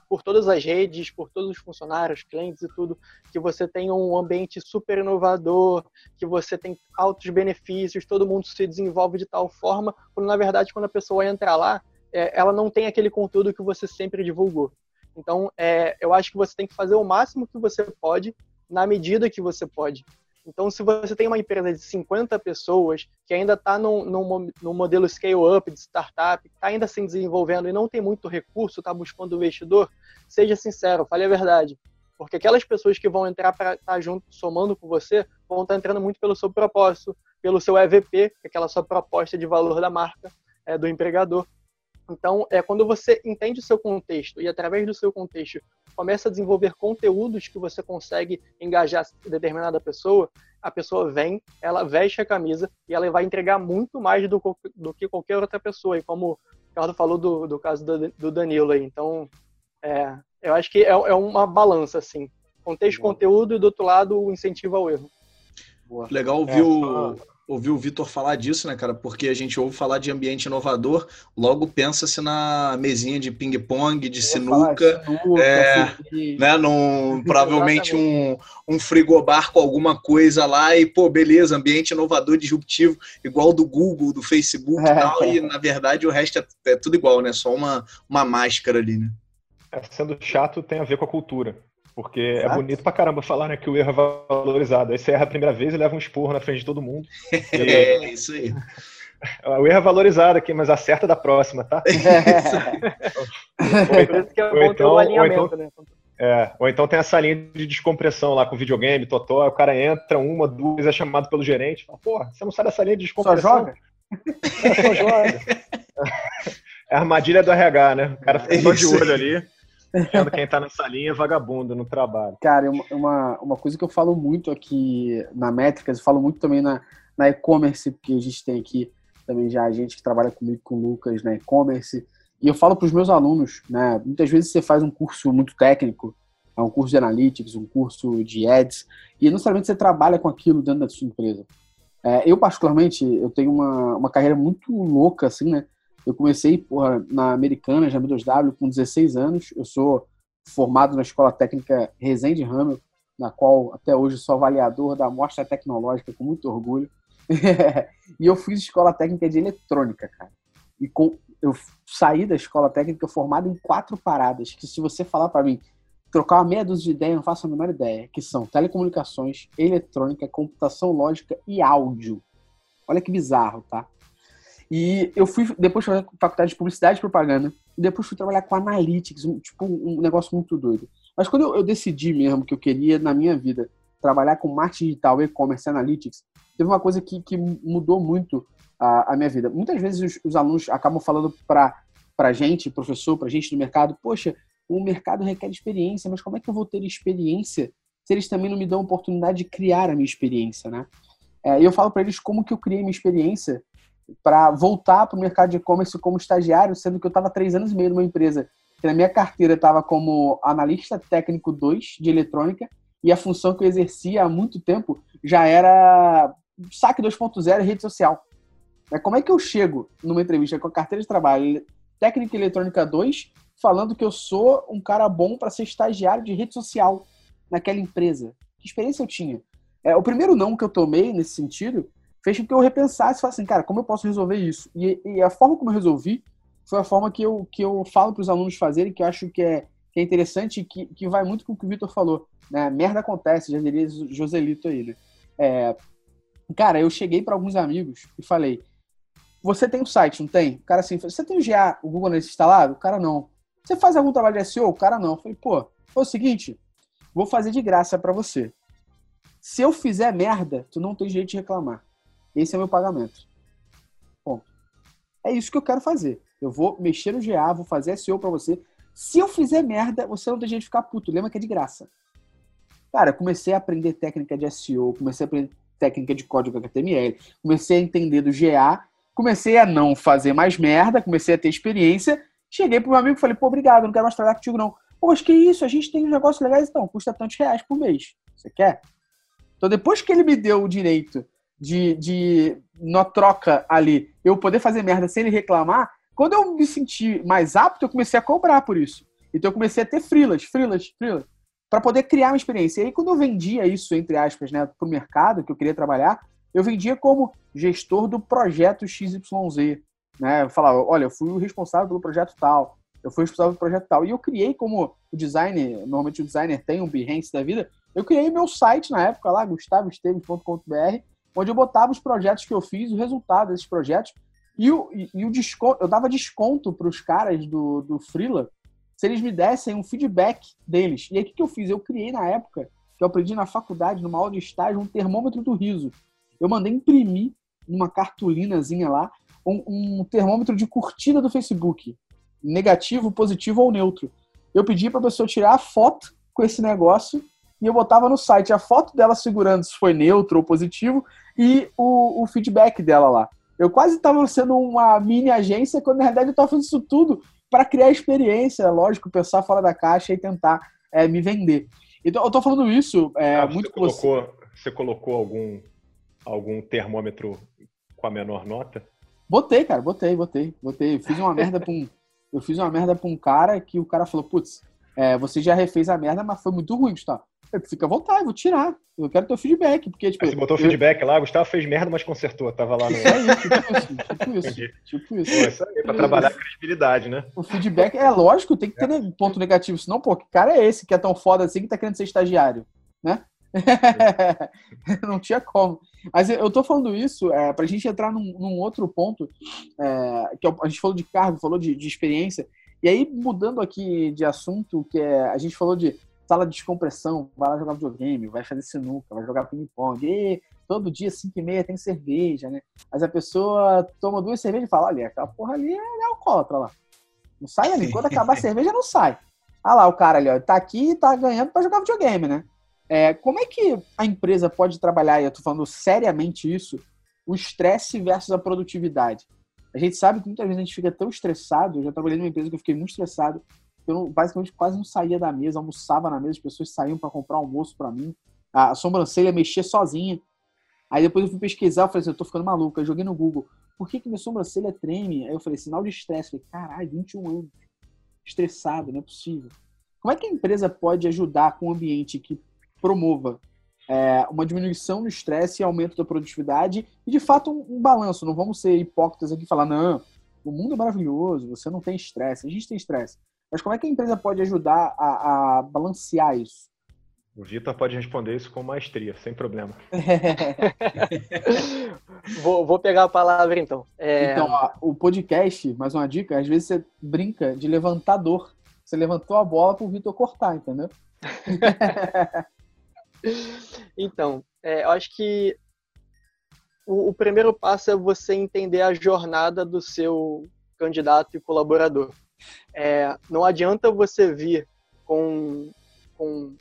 por todas as redes, por todos os funcionários, clientes e tudo, que você tem um ambiente super inovador, que você tem altos benefícios, todo mundo se desenvolve de tal forma, quando na verdade quando a pessoa entra lá, é, ela não tem aquele conteúdo que você sempre divulgou. Então, é, eu acho que você tem que fazer o máximo que você pode, na medida que você pode. Então, se você tem uma empresa de 50 pessoas que ainda está no no modelo scale-up de startup, está ainda se desenvolvendo e não tem muito recurso, está buscando investidor, seja sincero, fale a verdade. Porque aquelas pessoas que vão entrar para estar tá junto, somando com você, vão estar tá entrando muito pelo seu propósito, pelo seu EVP, é aquela sua proposta de valor da marca, é, do empregador. Então, é quando você entende o seu contexto e através do seu contexto começa a desenvolver conteúdos que você consegue engajar determinada pessoa, a pessoa vem, ela veste a camisa e ela vai entregar muito mais do, do que qualquer outra pessoa. E como o Ricardo falou do, do caso do, do Danilo aí, então é, eu acho que é, é uma balança assim, contexto, Boa. conteúdo e do outro lado o incentivo ao erro. Boa. Legal ouvir é, o ouvir o Vitor falar disso, né, cara? Porque a gente ouve falar de ambiente inovador, logo pensa-se na mesinha de ping-pong, de sinuca, sinuca, é, né, num, [LAUGHS] provavelmente um, um frigobar com alguma coisa lá e, pô, beleza, ambiente inovador, disruptivo, igual do Google, do Facebook e tal, e na verdade o resto é, é, tudo igual, né? Só uma, uma máscara ali, né? É, sendo chato, tem a ver com a cultura. Porque é Exato. é bonito pra caramba falar né, que o erro é valorizado. Aí você erra a primeira vez e leva um esporro na frente de todo mundo. E... [LAUGHS] É, isso aí. O erro é valorizado aqui, mas acerta da próxima, tá? [LAUGHS] É. [LAUGHS] Por isso que é bom então, o alinhamento, então, né? É, ou então tem essa linha de descompressão lá com videogame, totó, o cara entra, uma, duas, é chamado pelo gerente, fala, porra, você não sai dessa linha de descompressão? Só joga? É, só joga. É a armadilha do RH, né? O cara fica só de olho ali. Quem tá nessa linha é vagabundo no trabalho. Cara, uma, uma coisa que eu falo muito aqui na Métricas, eu falo muito também na, na e-commerce, porque a gente tem aqui também já a gente que trabalha comigo, com o Lucas, na e-commerce, e eu falo para os meus alunos, né? Muitas vezes você faz um curso muito técnico, é um curso de analytics, um curso de ads, e não necessariamente você trabalha com aquilo dentro da sua empresa. É, eu, particularmente, eu tenho uma, uma carreira muito louca, assim, né? Eu comecei porra, na Americana, já 2W, com 16 anos. Eu sou formado na Escola Técnica Resende Ramel, na qual até hoje sou avaliador da Mostra Tecnológica com muito orgulho. [LAUGHS] e eu fiz Escola Técnica de Eletrônica, cara. E com, eu saí da Escola Técnica formado em quatro paradas, que se você falar para mim, trocar uma meia dúzia de ideias, não faço a menor ideia, que são telecomunicações, eletrônica, computação lógica e áudio. Olha que bizarro, tá? E eu fui depois fazer faculdade de publicidade e propaganda, e depois fui trabalhar com analytics, um, tipo um negócio muito doido. Mas quando eu, eu decidi mesmo que eu queria na minha vida trabalhar com marketing digital, e-commerce, analytics, teve uma coisa que, que mudou muito a, a minha vida. Muitas vezes os, os alunos acabam falando para a gente, professor, para gente do mercado, poxa, o mercado requer experiência, mas como é que eu vou ter experiência se eles também não me dão a oportunidade de criar a minha experiência, né? É, eu falo para eles como que eu criei minha experiência para voltar para o mercado de e-commerce como estagiário, sendo que eu estava três anos e meio numa empresa que na minha carteira estava como analista técnico 2 de eletrônica e a função que eu exercia há muito tempo já era saque 2.0 rede social. Como é que eu chego numa entrevista com a carteira de trabalho técnica eletrônica 2 falando que eu sou um cara bom para ser estagiário de rede social naquela empresa? Que experiência eu tinha? É, o primeiro não que eu tomei nesse sentido fez com que eu repensasse e falasse assim, cara, como eu posso resolver isso? E, e, a forma como eu resolvi foi a forma que eu, que eu falo para os alunos fazerem, que eu acho que é, que é interessante e que, que vai muito com o que o Vitor falou. Né? Merda acontece, já diria Joselito aí, né? É, cara, eu cheguei para alguns amigos e falei, você tem um site, não tem? O cara assim, você tem o GA, o Google Analytics instalado? O cara não. Você faz algum trabalho de SEO? O cara não. Eu falei, pô, foi o seguinte, vou fazer de graça para você. Se eu fizer merda, tu não tem jeito de reclamar. Esse é meu pagamento. Ponto. É isso que eu quero fazer. Eu vou mexer no GA, vou fazer SEO para você. Se eu fizer merda, você não tem jeito de ficar puto. Lembra que é de graça. Cara, comecei a aprender técnica de SEO, comecei a aprender técnica de código HTML, comecei a entender do GA, comecei a não fazer mais merda, comecei a ter experiência. Cheguei pro meu amigo e falei, pô, obrigado, não quero mais trabalhar contigo, não. Pô, mas que isso? A gente tem um negócio legais, então, custa tantos reais por mês. Você quer? Então, depois que ele me deu o direito de, de na troca ali, eu poder fazer merda sem ele reclamar, quando eu me senti mais apto, eu comecei a cobrar por isso. Então eu comecei a ter frilas, frilas, frilas, para poder criar uma experiência. E aí quando eu vendia isso, entre aspas, né, para o mercado que eu queria trabalhar, eu vendia como gestor do projeto XYZ. Né? Eu falava, olha, eu fui o responsável pelo projeto tal, eu fui responsável pelo projeto tal. E eu criei como o designer, normalmente o designer tem um Behance da vida, eu criei meu site na época lá, gustavoesteves.com.br, onde eu botava os projetos que eu fiz, o resultado desses projetos, e o, e, e o desconto, eu dava desconto para os caras do, do Freela se eles me dessem um feedback deles. E aí o que, que eu fiz? Eu criei na época, que eu aprendi na faculdade, numa aula de estágio, um termômetro do riso. Eu mandei imprimir numa cartolinazinha lá um, um termômetro de curtida do Facebook, negativo, positivo ou neutro. Eu pedi para a pessoa tirar a foto com esse negócio e eu botava no site a foto dela segurando se foi neutro ou positivo e o, o feedback dela lá. Eu quase estava sendo uma mini agência, quando na realidade eu estava fazendo isso tudo para criar experiência, lógico, pensar fora da caixa e tentar é, me vender. Então, eu estou falando isso é, ah, muito você colocou, você. você colocou algum, algum termômetro com a menor nota? Botei, cara, botei, botei, botei. Eu fiz uma merda para um, eu fiz uma merda para um cara que o cara falou, putz, é, você já refez a merda, mas foi muito ruim, Gustavo. Fica à vontade, vou tirar. Eu quero teu feedback. Porque, tipo, Aí você botou eu... feedback lá, Gustavo fez merda, mas consertou. Tava lá no. Isso aí, tipo isso. Tipo isso. Tipo isso. Pô, isso aí, pra trabalhar a credibilidade, né? O feedback é lógico, tem que ter é. ponto negativo. Senão, pô, que cara é esse que é tão foda assim que tá querendo ser estagiário? Né? [LAUGHS] não tinha como. Mas eu tô falando isso é, pra gente entrar num, num outro ponto, é, que é a gente falou de cargo, falou de, de experiência, e aí, mudando aqui de assunto, que é, a gente falou de sala de descompressão, vai lá jogar videogame, vai fazer sinuca, vai jogar ping-pong, todo dia, 5 e meia, tem cerveja, né? Mas a pessoa toma duas cervejas e fala, olha, aquela porra ali é alcoólatra lá. Não sai ali, quando acabar a [LAUGHS] cerveja, não sai. Ah lá, o cara ali, ó, tá aqui e tá ganhando para jogar videogame, né? É, como é que a empresa pode trabalhar, e eu tô falando seriamente isso, o estresse versus a produtividade? A gente sabe que muitas vezes a gente fica tão estressado, eu já trabalhei numa empresa que eu fiquei muito estressado, eu basicamente quase não saía da mesa, almoçava na mesa, as pessoas saíam para comprar almoço para mim. A sobrancelha mexia sozinha. Aí depois eu fui pesquisar, eu falei assim, eu tô ficando maluco. Eu joguei no Google, por que, que minha sobrancelha treme? Aí eu falei, sinal de estresse. Falei, caralho, 21 anos. Estressado, não é possível. Como é que a empresa pode ajudar com um ambiente que promova é, uma diminuição do estresse e aumento da produtividade e, de fato, um, um balanço? Não vamos ser hipócritas aqui e falar, não, o mundo é maravilhoso, você não tem estresse. A gente tem estresse. Mas como é que a empresa pode ajudar a, a balancear isso? O Vitor pode responder isso com maestria, sem problema. [LAUGHS] vou, vou, pegar a palavra então. É... Então, ó, o podcast, mais uma dica, às vezes você brinca de levantador. Você levantou a bola para o Vitor cortar, entendeu? [LAUGHS] então, é, eu acho que o, o primeiro passo é você entender a jornada do seu candidato e colaborador. É, não adianta você vir com, com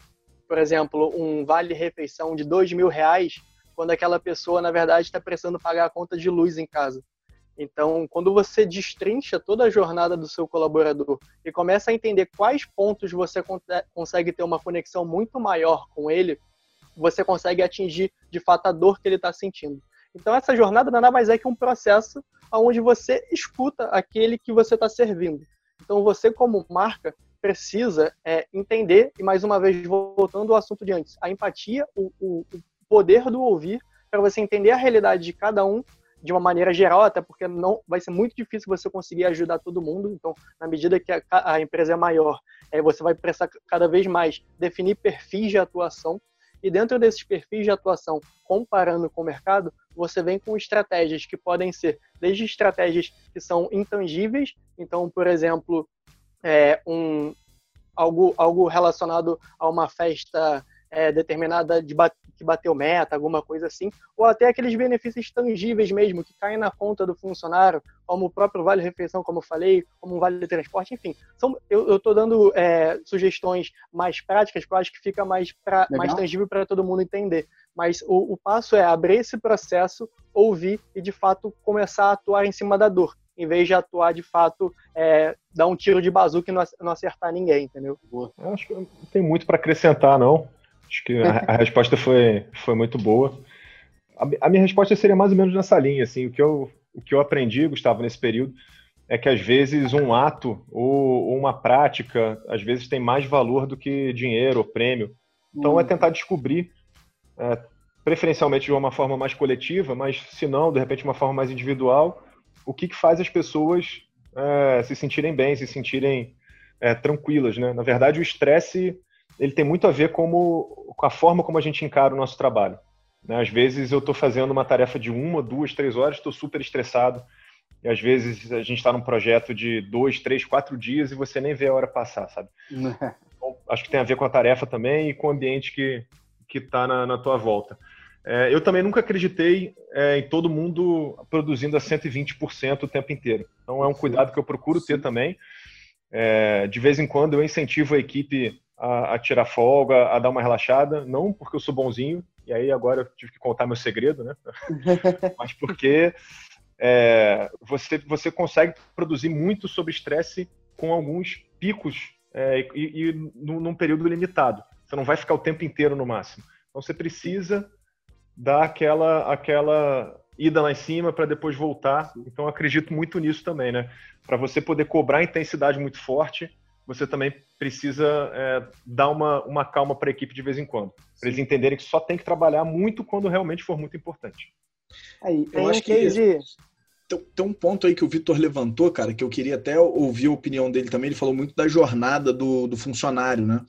por exemplo, um vale-refeição de dois mil reais, quando aquela pessoa, na verdade, está precisando pagar a conta de luz em casa. Então, quando você destrincha toda a jornada do seu colaborador e começa a entender quais pontos você consegue ter uma conexão muito maior com ele, você consegue atingir de fato a dor que ele está sentindo. Então, essa jornada nada mais é que um processo onde você escuta aquele que você está servindo. Então, você, como marca, precisa é, entender, e mais uma vez voltando ao assunto de antes, a empatia, o, o, o poder do ouvir, para você entender a realidade de cada um de uma maneira geral, até porque não vai ser muito difícil você conseguir ajudar todo mundo. Então, na medida que a, a empresa é maior, é, você vai precisar cada vez mais definir perfis de atuação. E dentro desses perfis de atuação, comparando com o mercado, você vem com estratégias que podem ser desde estratégias que são intangíveis, então, por exemplo, é, um, algo, algo relacionado a uma festa é, determinada de bat, que bateu meta, alguma coisa assim, ou até aqueles benefícios tangíveis mesmo, que caem na conta do funcionário, como o próprio Vale Refeição, como eu falei, como um Vale de Transporte, enfim. São, eu estou dando é, sugestões mais práticas, que eu acho que fica mais, pra, mais tangível para todo mundo entender. Mas o, o passo é abrir esse processo, ouvir e, de fato, começar a atuar em cima da dor em vez de atuar de fato, é, dar um tiro de bazuca e não acertar ninguém, entendeu? Eu acho que não tem muito para acrescentar, não. Acho que a, a, resposta foi, foi muito boa. A, a, minha resposta seria mais ou menos nessa linha, assim, o que eu, o que eu aprendi, Gustavo, nesse período, é que às vezes um ato ou, ou uma prática, às vezes tem mais valor do que dinheiro ou prêmio. Então hum. é tentar descobrir, é, preferencialmente de uma forma mais coletiva, mas se não, de repente, uma forma mais individual, o que, que faz as pessoas é, se sentirem bem, se sentirem é, tranquilas, né? Na verdade, o estresse ele tem muito a ver como, com a forma como a gente encara o nosso trabalho. Né? Às vezes eu estou fazendo uma tarefa de uma, duas, três horas, estou super estressado. E às vezes a gente está num projeto de dois, três, quatro dias e você nem vê a hora passar, sabe? [LAUGHS] Então, acho que tem a ver com a tarefa também e com o ambiente que que está na, na tua volta. É, eu também nunca acreditei é, em todo mundo produzindo a 120% o tempo inteiro. Então é um cuidado que eu procuro ter também. É, de vez em quando eu incentivo a equipe a, a, tirar folga, a dar uma relaxada, não porque eu sou bonzinho, e aí agora eu tive que contar meu segredo, né? [LAUGHS] Mas porque é, você, você consegue produzir muito sob estresse com alguns picos é, e, e num período limitado. Você não vai ficar o tempo inteiro no máximo. Então você precisa dar aquela, aquela ida lá em cima para depois voltar. Então acredito muito nisso também, né? Para você poder cobrar intensidade muito forte, você também precisa é, dar uma, uma calma para a equipe de vez em quando. Para eles entenderem que só tem que trabalhar muito quando realmente for muito importante. Aí, eu acho que tem um ponto aí que o Vitor levantou, cara, que eu queria até ouvir a opinião dele também. Ele falou muito da jornada do, do funcionário, né?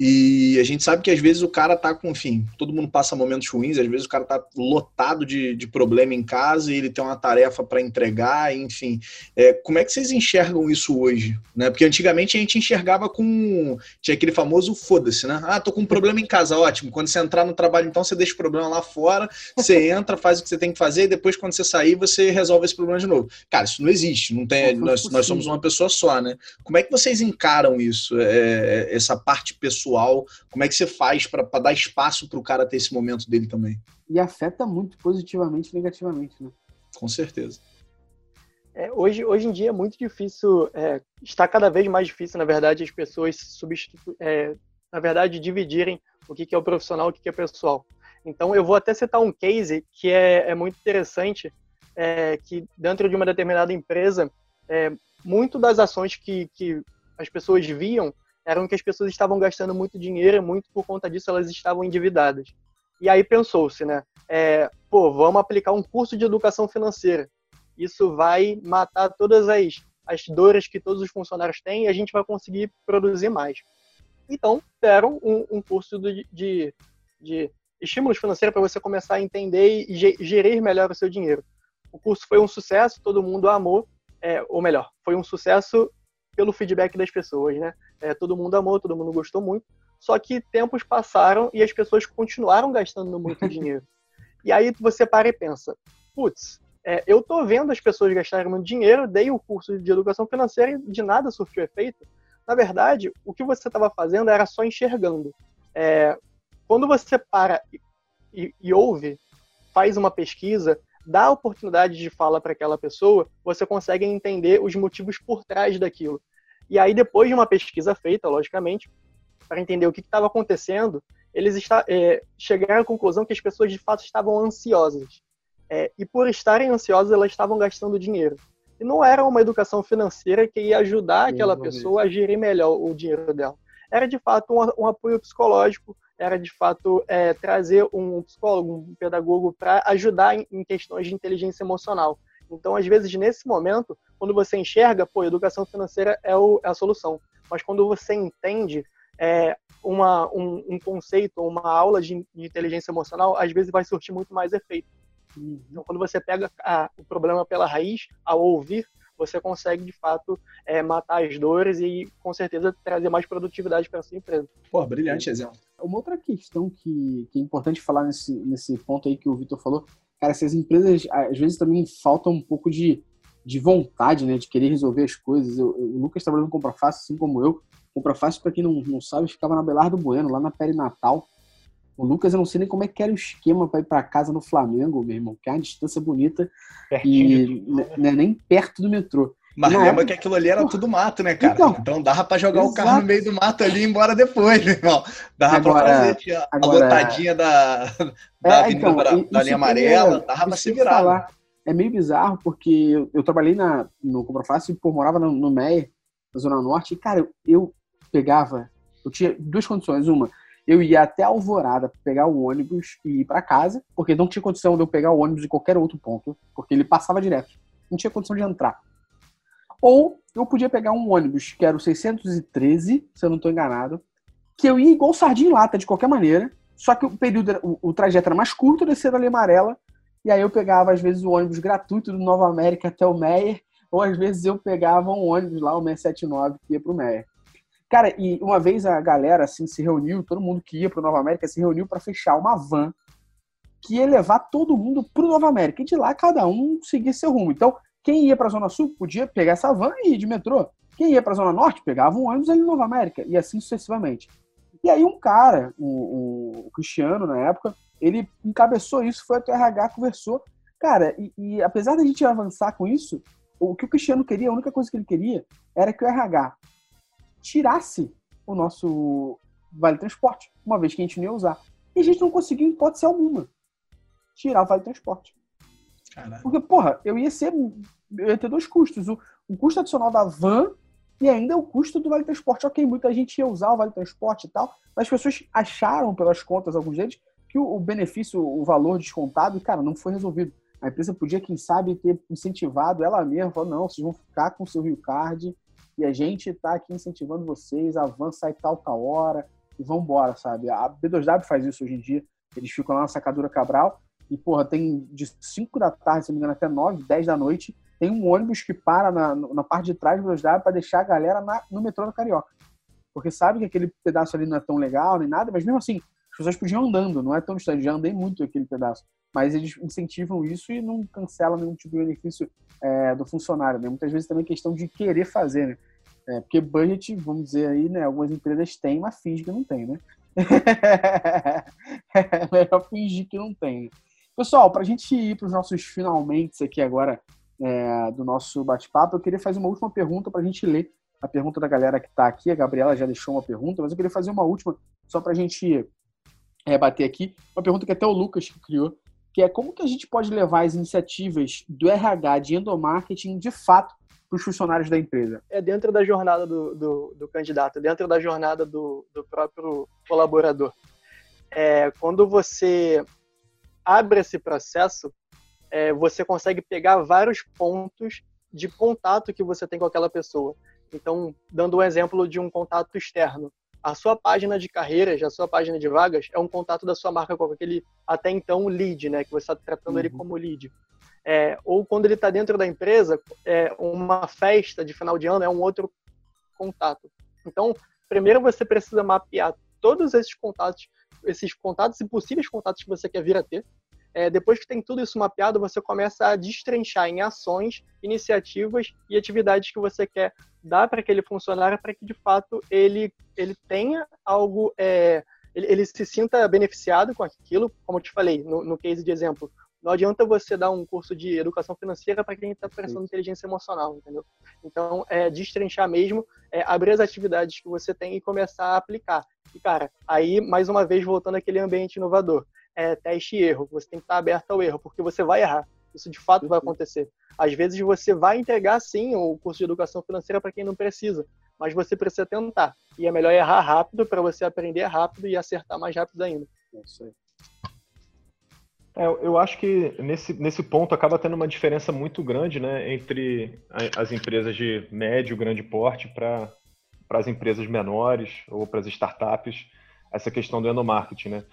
E a gente sabe que às vezes o cara tá com, enfim, todo mundo passa momentos ruins, às vezes o cara tá lotado de, de problema em casa e ele tem uma tarefa para entregar, enfim. É, como é que vocês enxergam isso hoje? Né? Porque antigamente a gente enxergava com. Tinha aquele famoso foda-se, né? Ah, tô com um problema em casa, ótimo. Quando você entrar no trabalho, então você deixa o problema lá fora, você [LAUGHS] entra, faz o que você tem que fazer, e depois, quando você sair, você resolve esse problema de novo. Cara, isso não existe, não tem, nós, nós somos uma pessoa só, né? Como é que vocês encaram isso, é, essa parte pessoal? Como é que você faz para dar espaço para o cara ter esse momento dele também? E afeta muito positivamente e negativamente, né? Com certeza. É, hoje, hoje em dia é muito difícil, é, está cada vez mais difícil, na verdade, as pessoas substitu é, na verdade, dividirem o que, que é o profissional e o que, que é pessoal. Então, eu vou até citar um case que é, é muito interessante, é, que dentro de uma determinada empresa, é, muito das ações que, que as pessoas viam eram que as pessoas estavam gastando muito dinheiro e muito por conta disso elas estavam endividadas. E aí pensou-se, né? É, pô, vamos aplicar um curso de educação financeira. Isso vai matar todas as, as dores que todos os funcionários têm e a gente vai conseguir produzir mais. Então, deram um, um curso de, de, de estímulos financeiros para você começar a entender e gerir melhor o seu dinheiro. O curso foi um sucesso, todo mundo amou, é, ou melhor, foi um sucesso pelo feedback das pessoas, né? É, todo mundo amou, todo mundo gostou muito. Só que tempos passaram e as pessoas continuaram gastando muito [LAUGHS] dinheiro. E aí você para e pensa, putz, é, eu tô vendo as pessoas gastarem muito dinheiro, dei o curso de educação financeira e de nada surtiu efeito. Na verdade, o que você estava fazendo era só enxergando. É, quando você para e, e ouve, faz uma pesquisa, dá a oportunidade de fala para aquela pessoa, você consegue entender os motivos por trás daquilo. E aí, depois de uma pesquisa feita, logicamente, para entender o que estava acontecendo, eles está, é, chegaram à conclusão que as pessoas de fato estavam ansiosas. É, e por estarem ansiosas, elas estavam gastando dinheiro. E não era uma educação financeira que ia ajudar aquela pessoa a gerir melhor o dinheiro dela. Era de fato um, um apoio psicológico, era de fato é, trazer um psicólogo, um pedagogo para ajudar em, em, questões de inteligência emocional. Então, às vezes, nesse momento, quando você enxerga, pô, educação financeira é, o, é a solução. Mas quando você entende é, uma, um, um, conceito, uma aula de, de, inteligência emocional, às vezes vai surtir muito mais efeito. Então, quando você pega a, o problema pela raiz, ao ouvir, você consegue de fato é, matar as dores e com certeza trazer mais produtividade para a sua empresa. Pô, brilhante exemplo. Uma outra questão que, que é importante falar nesse, nesse ponto aí que o Vitor falou, cara, se as empresas às vezes também faltam um pouco de, de vontade, né, de querer resolver as coisas. Eu, eu, o Lucas trabalhando com Compra Fácil, assim como eu. Compra Fácil, para quem não, não sabe, ficava na Belardo Bueno, lá na Perinatal. O Lucas, eu não sei nem como é que era o esquema para ir para casa no Flamengo, meu irmão, que é uma distância bonita Pertinho e né, nem perto do metrô. Mas lembra época... que aquilo ali era tudo mato, né, cara? Então, então dava para jogar exato. o carro no meio do mato ali e ir embora depois, meu irmão. Dava agora, pra fazer agora, a lotadinha da, da é, Avenida então, da, da linha amarela, dava pra se virar. Falar, é meio bizarro, porque eu, eu trabalhei na, no Compra Fácil e pô, morava no, no Meyer, na Zona Norte, e, cara, eu, eu pegava, eu tinha duas condições. Uma, eu ia até Alvorada pegar o ônibus e ir para casa, porque não tinha condição de eu pegar o ônibus em qualquer outro ponto, porque ele passava direto. Não tinha condição de entrar. Ou eu podia pegar um ônibus, que era o 613, se eu não estou enganado, que eu ia igual sardinha em lata, de qualquer maneira, só que o período, o, o trajeto era mais curto, descer da linha amarela, e aí eu pegava, às vezes, o ônibus gratuito do Nova América até o Meyer, ou às vezes eu pegava um ônibus lá, o 679, que ia pro Meyer. Cara, e uma vez a galera assim se reuniu, todo mundo que ia pro Nova América se reuniu para fechar uma van que ia levar todo mundo pro Nova América. E de lá cada um seguia seu rumo. Então, quem ia pra Zona Sul podia pegar essa van e ir de metrô. Quem ia pra Zona Norte pegava um ônibus ali no Nova América. E assim sucessivamente. E aí um cara, o, o Cristiano na época, ele encabeçou isso, foi até o RH, conversou. Cara, e, e apesar da gente avançar com isso, o que o Cristiano queria, a única coisa que ele queria era que o RH tirasse o nosso vale transporte, uma vez que a gente não ia usar. E a gente não conseguiu, em hipótese alguma, tirar o vale transporte. Caraca. Porque, porra, eu ia ser. Eu ia ter dois custos. O, o custo adicional da van e ainda o custo do vale transporte. Ok, muita gente ia usar o vale transporte e tal, mas as pessoas acharam, pelas contas, alguns deles, que o, o benefício, o valor descontado, cara, não foi resolvido. A empresa podia, quem sabe, ter incentivado ela mesma, falou, não, vocês vão ficar com o seu Rio Card e a gente está aqui incentivando vocês, avança e tal, tal hora, e vão embora, sabe? A B2W faz isso hoje em dia, eles ficam lá na Sacadura Cabral, e, porra, tem de 5 da tarde, se não me engano, até 9, 10 da noite, tem um ônibus que para na, na parte de trás do B2W para deixar a galera na, no metrô da Carioca. Porque sabe que aquele pedaço ali não é tão legal nem nada, mas mesmo assim, as pessoas podiam andando, não é tão distante, já andei muito aquele pedaço. Mas eles incentivam isso e não cancelam nenhum tipo de benefício é, do funcionário, né? Muitas vezes também é questão de querer fazer, né? É, porque budget, vamos dizer aí, né? Algumas empresas têm, mas finge que não tem, né? [LAUGHS] é melhor fingir que não tem. Pessoal, para a gente ir para os nossos finalmente aqui agora é, do nosso bate-papo, eu queria fazer uma última pergunta para a gente ler a pergunta da galera que está aqui. A Gabriela já deixou uma pergunta, mas eu queria fazer uma última só para a gente é, bater aqui. Uma pergunta que até o Lucas criou, que é como que a gente pode levar as iniciativas do RH de endomarketing de fato para os funcionários da empresa? É dentro da jornada do, do, do candidato, dentro da jornada do, do próprio colaborador. É, quando você abre esse processo, é, você consegue pegar vários pontos de contato que você tem com aquela pessoa. Então, dando um exemplo de um contato externo, a sua página de carreiras, a sua página de vagas é um contato da sua marca com aquele até então lead, né, que você está tratando uhum. ele como lead. É, ou quando ele está dentro da empresa, é uma festa de final de ano é um outro contato. Então, primeiro você precisa mapear todos esses contatos, esses contatos e possíveis contatos que você quer vir a ter. É, depois que tem tudo isso mapeado, você começa a destrinchar em ações, iniciativas e atividades que você quer dar para aquele funcionário para que, de fato, ele, ele tenha algo, é, ele, ele, se sinta beneficiado com aquilo, como eu te falei, no, no case de exemplo. Não adianta você dar um curso de educação financeira para quem está prestando inteligência emocional, entendeu? Então, é destrinchar mesmo, é, abrir as atividades que você tem e começar a aplicar. E, cara, aí, mais uma vez, voltando àquele ambiente inovador, é teste e erro. Você tem que estar aberto ao erro, porque você vai errar. Isso de fato vai acontecer. Às vezes você vai entregar sim o curso de educação financeira para quem não precisa, mas você precisa tentar. E é melhor errar rápido para você aprender rápido e acertar mais rápido ainda. É isso aí. É, eu acho que nesse, nesse ponto acaba tendo uma diferença muito grande né, entre as empresas de médio, grande porte para as empresas menores ou para as startups, essa questão do endomarketing. Né?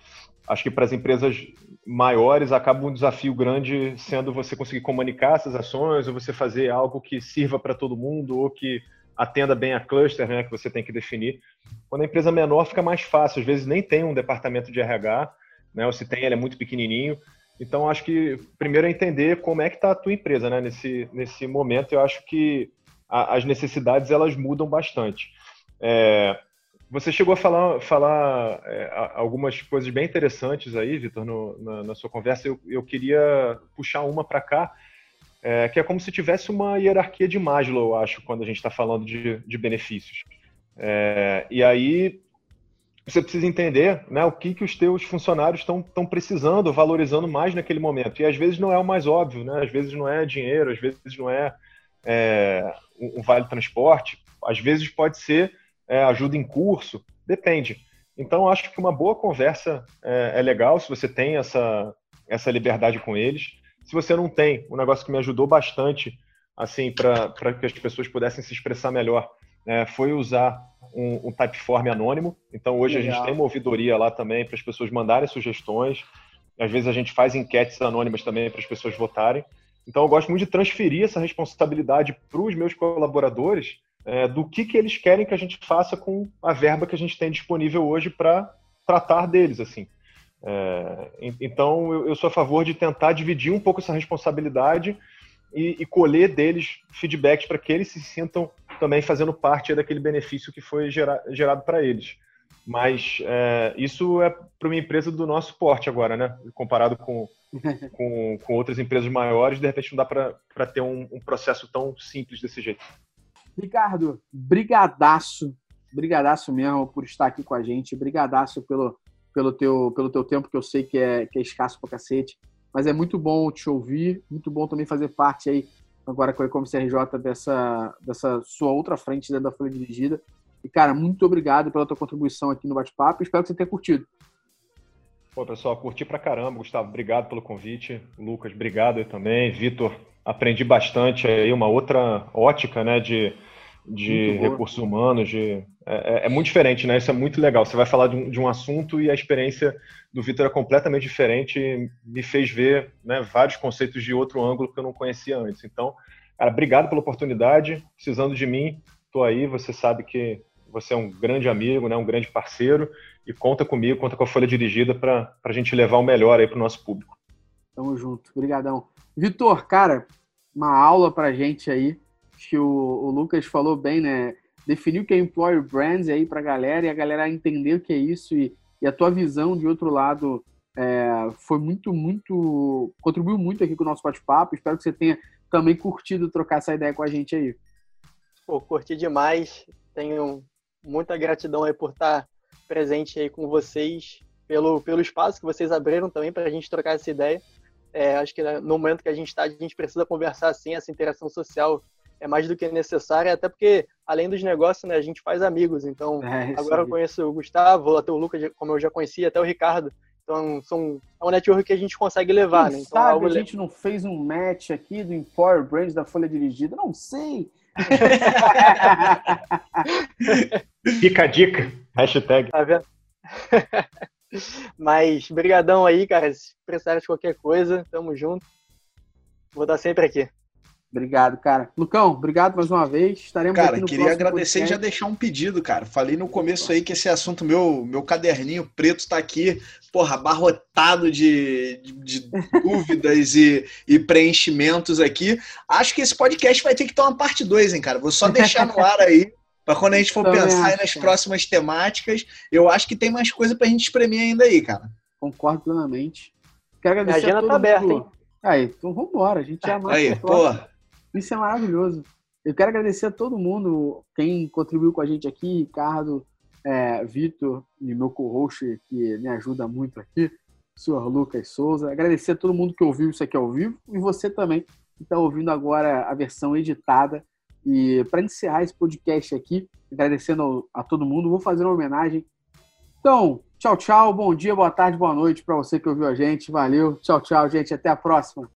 Acho que para as empresas maiores acaba um desafio grande sendo você conseguir comunicar essas ações ou você fazer algo que sirva para todo mundo ou que atenda bem a cluster né, que você tem que definir. Quando a empresa menor fica mais fácil, às vezes nem tem um departamento de RH, né, ou se tem, ele é muito pequenininho, então, acho que primeiro é entender como é que está a tua empresa, né? Nesse, nesse momento, eu acho que a, as necessidades, elas mudam bastante. É, você chegou a falar, falar é, algumas coisas bem interessantes aí, Vitor, na, na, sua conversa. Eu, eu queria puxar uma para cá, é, que é como se tivesse uma hierarquia de Maslow, eu acho, quando a gente está falando de, de benefícios. É, e aí, você precisa entender né, o que, que os teus funcionários estão precisando, valorizando mais naquele momento. E às vezes não é o mais óbvio, né? às vezes não é dinheiro, às vezes não é, é um vale transporte, às vezes pode ser é, ajuda em curso, depende. Então, acho que uma boa conversa é, é legal se você tem essa, essa liberdade com eles. Se você não tem, um negócio que me ajudou bastante assim para que as pessoas pudessem se expressar melhor é, foi usar um, um typeform anônimo. Então hoje Legal. a gente tem uma ouvidoria lá também para as pessoas mandarem sugestões. Às vezes a gente faz enquetes anônimas também para as pessoas votarem. Então eu gosto muito de transferir essa responsabilidade para os meus colaboradores é, do que, que eles querem que a gente faça com a verba que a gente tem disponível hoje para tratar deles, assim. É, então eu, eu, sou a favor de tentar dividir um pouco essa responsabilidade e, e colher deles feedbacks para que eles se sintam também fazendo parte daquele benefício que foi gera, gerado para eles. Mas é, isso é para uma empresa do nosso porte agora, né? Comparado com, [LAUGHS] com, com outras empresas maiores, de repente não dá para ter um, um, processo tão simples desse jeito. Ricardo, brigadaço, brigadaço mesmo por estar aqui com a gente, brigadaço pelo, pelo, teu, pelo teu tempo, que eu sei que é, que é escasso pra cacete, mas é muito bom te ouvir, muito bom também fazer parte aí agora com a E-Commerce RJ dessa, dessa sua outra frente dentro da Folha Dirigida. E, cara, muito obrigado pela tua contribuição aqui no bate-papo. Espero que você tenha curtido. Pô, pessoal, curti pra caramba. Gustavo, obrigado pelo convite. Lucas, obrigado aí também. Vitor, aprendi bastante aí, uma outra ótica, né, de, de recursos humanos, de é, é, é, muito diferente, né? Isso é muito legal. Você vai falar de um, de um assunto e a experiência do Vitor é completamente diferente, me fez ver né, vários conceitos de outro ângulo que eu não conhecia antes. Então, cara, obrigado pela oportunidade. Precisando de mim, estou aí. Você sabe que você é um grande amigo, né, um grande parceiro e conta comigo, conta com a Folha Dirigida para a gente levar o melhor aí para o nosso público. Tamo junto, obrigadão. Vitor, cara, uma aula para gente aí. Acho que o, o Lucas falou bem, né? definir o que é employer brands aí para a galera e a galera entender o que é isso e, e a tua visão de outro lado é, foi muito, muito, contribuiu muito aqui com o nosso bate-papo. Espero que você tenha também curtido trocar essa ideia com a gente aí. Pô, curti demais. Tenho muita gratidão aí por estar presente aí com vocês, pelo, pelo espaço que vocês abriram também para a gente trocar essa ideia. É, acho que né, no momento que a gente está, a gente precisa conversar assim, essa interação social é mais do que necessária, até porque, além dos negócios, né, a gente faz amigos. Então, [LAUGHS] é, agora eu conheço o Gustavo, até o Lucas, como eu já conhecia, até o Ricardo. Então, são, é um network que a gente consegue levar, Quem né? Então, sabe é a gente não fez um match aqui do Empower Brand da Folha Dirigida? Não sei. [LAUGHS] Fica a dica. Hashtag. Tá vendo? [LAUGHS] Mas, brigadão aí, cara. Se precisar de qualquer coisa, tamo junto. Vou estar sempre aqui. Obrigado, cara. Lucão, obrigado mais uma vez. Estaremos Cara, aqui no queria agradecer e já podcast. deixar um pedido, cara. Falei no começo aí que esse assunto, meu, meu caderninho preto tá aqui, porra, abarrotado de, de, de [LAUGHS] dúvidas e, e preenchimentos aqui. Acho que esse podcast vai ter que ter uma parte 2, hein, cara? Vou só deixar no ar aí. [LAUGHS] Pra quando a gente for Também pensar acho, nas cara. próximas temáticas, eu acho que tem mais coisa pra gente espremer ainda aí, cara. Concordo plenamente. Quero agradecer agenda a todo tá aberta, hein? Aí, então vambora. A gente já marca Aí, pô. Isso é maravilhoso. Eu quero agradecer a todo mundo, quem contribuiu com a gente aqui, Ricardo, é, Vitor e meu co-host, que me ajuda muito aqui, o senhor Lucas Souza. Agradecer a todo mundo que ouviu isso aqui ao vivo e você também, que está ouvindo agora a versão editada. E para encerrar esse podcast aqui, agradecendo a todo mundo, vou fazer uma homenagem. Então, tchau, tchau, bom dia, boa tarde, boa noite para você que ouviu a gente. Valeu, tchau, tchau, gente. Até a próxima.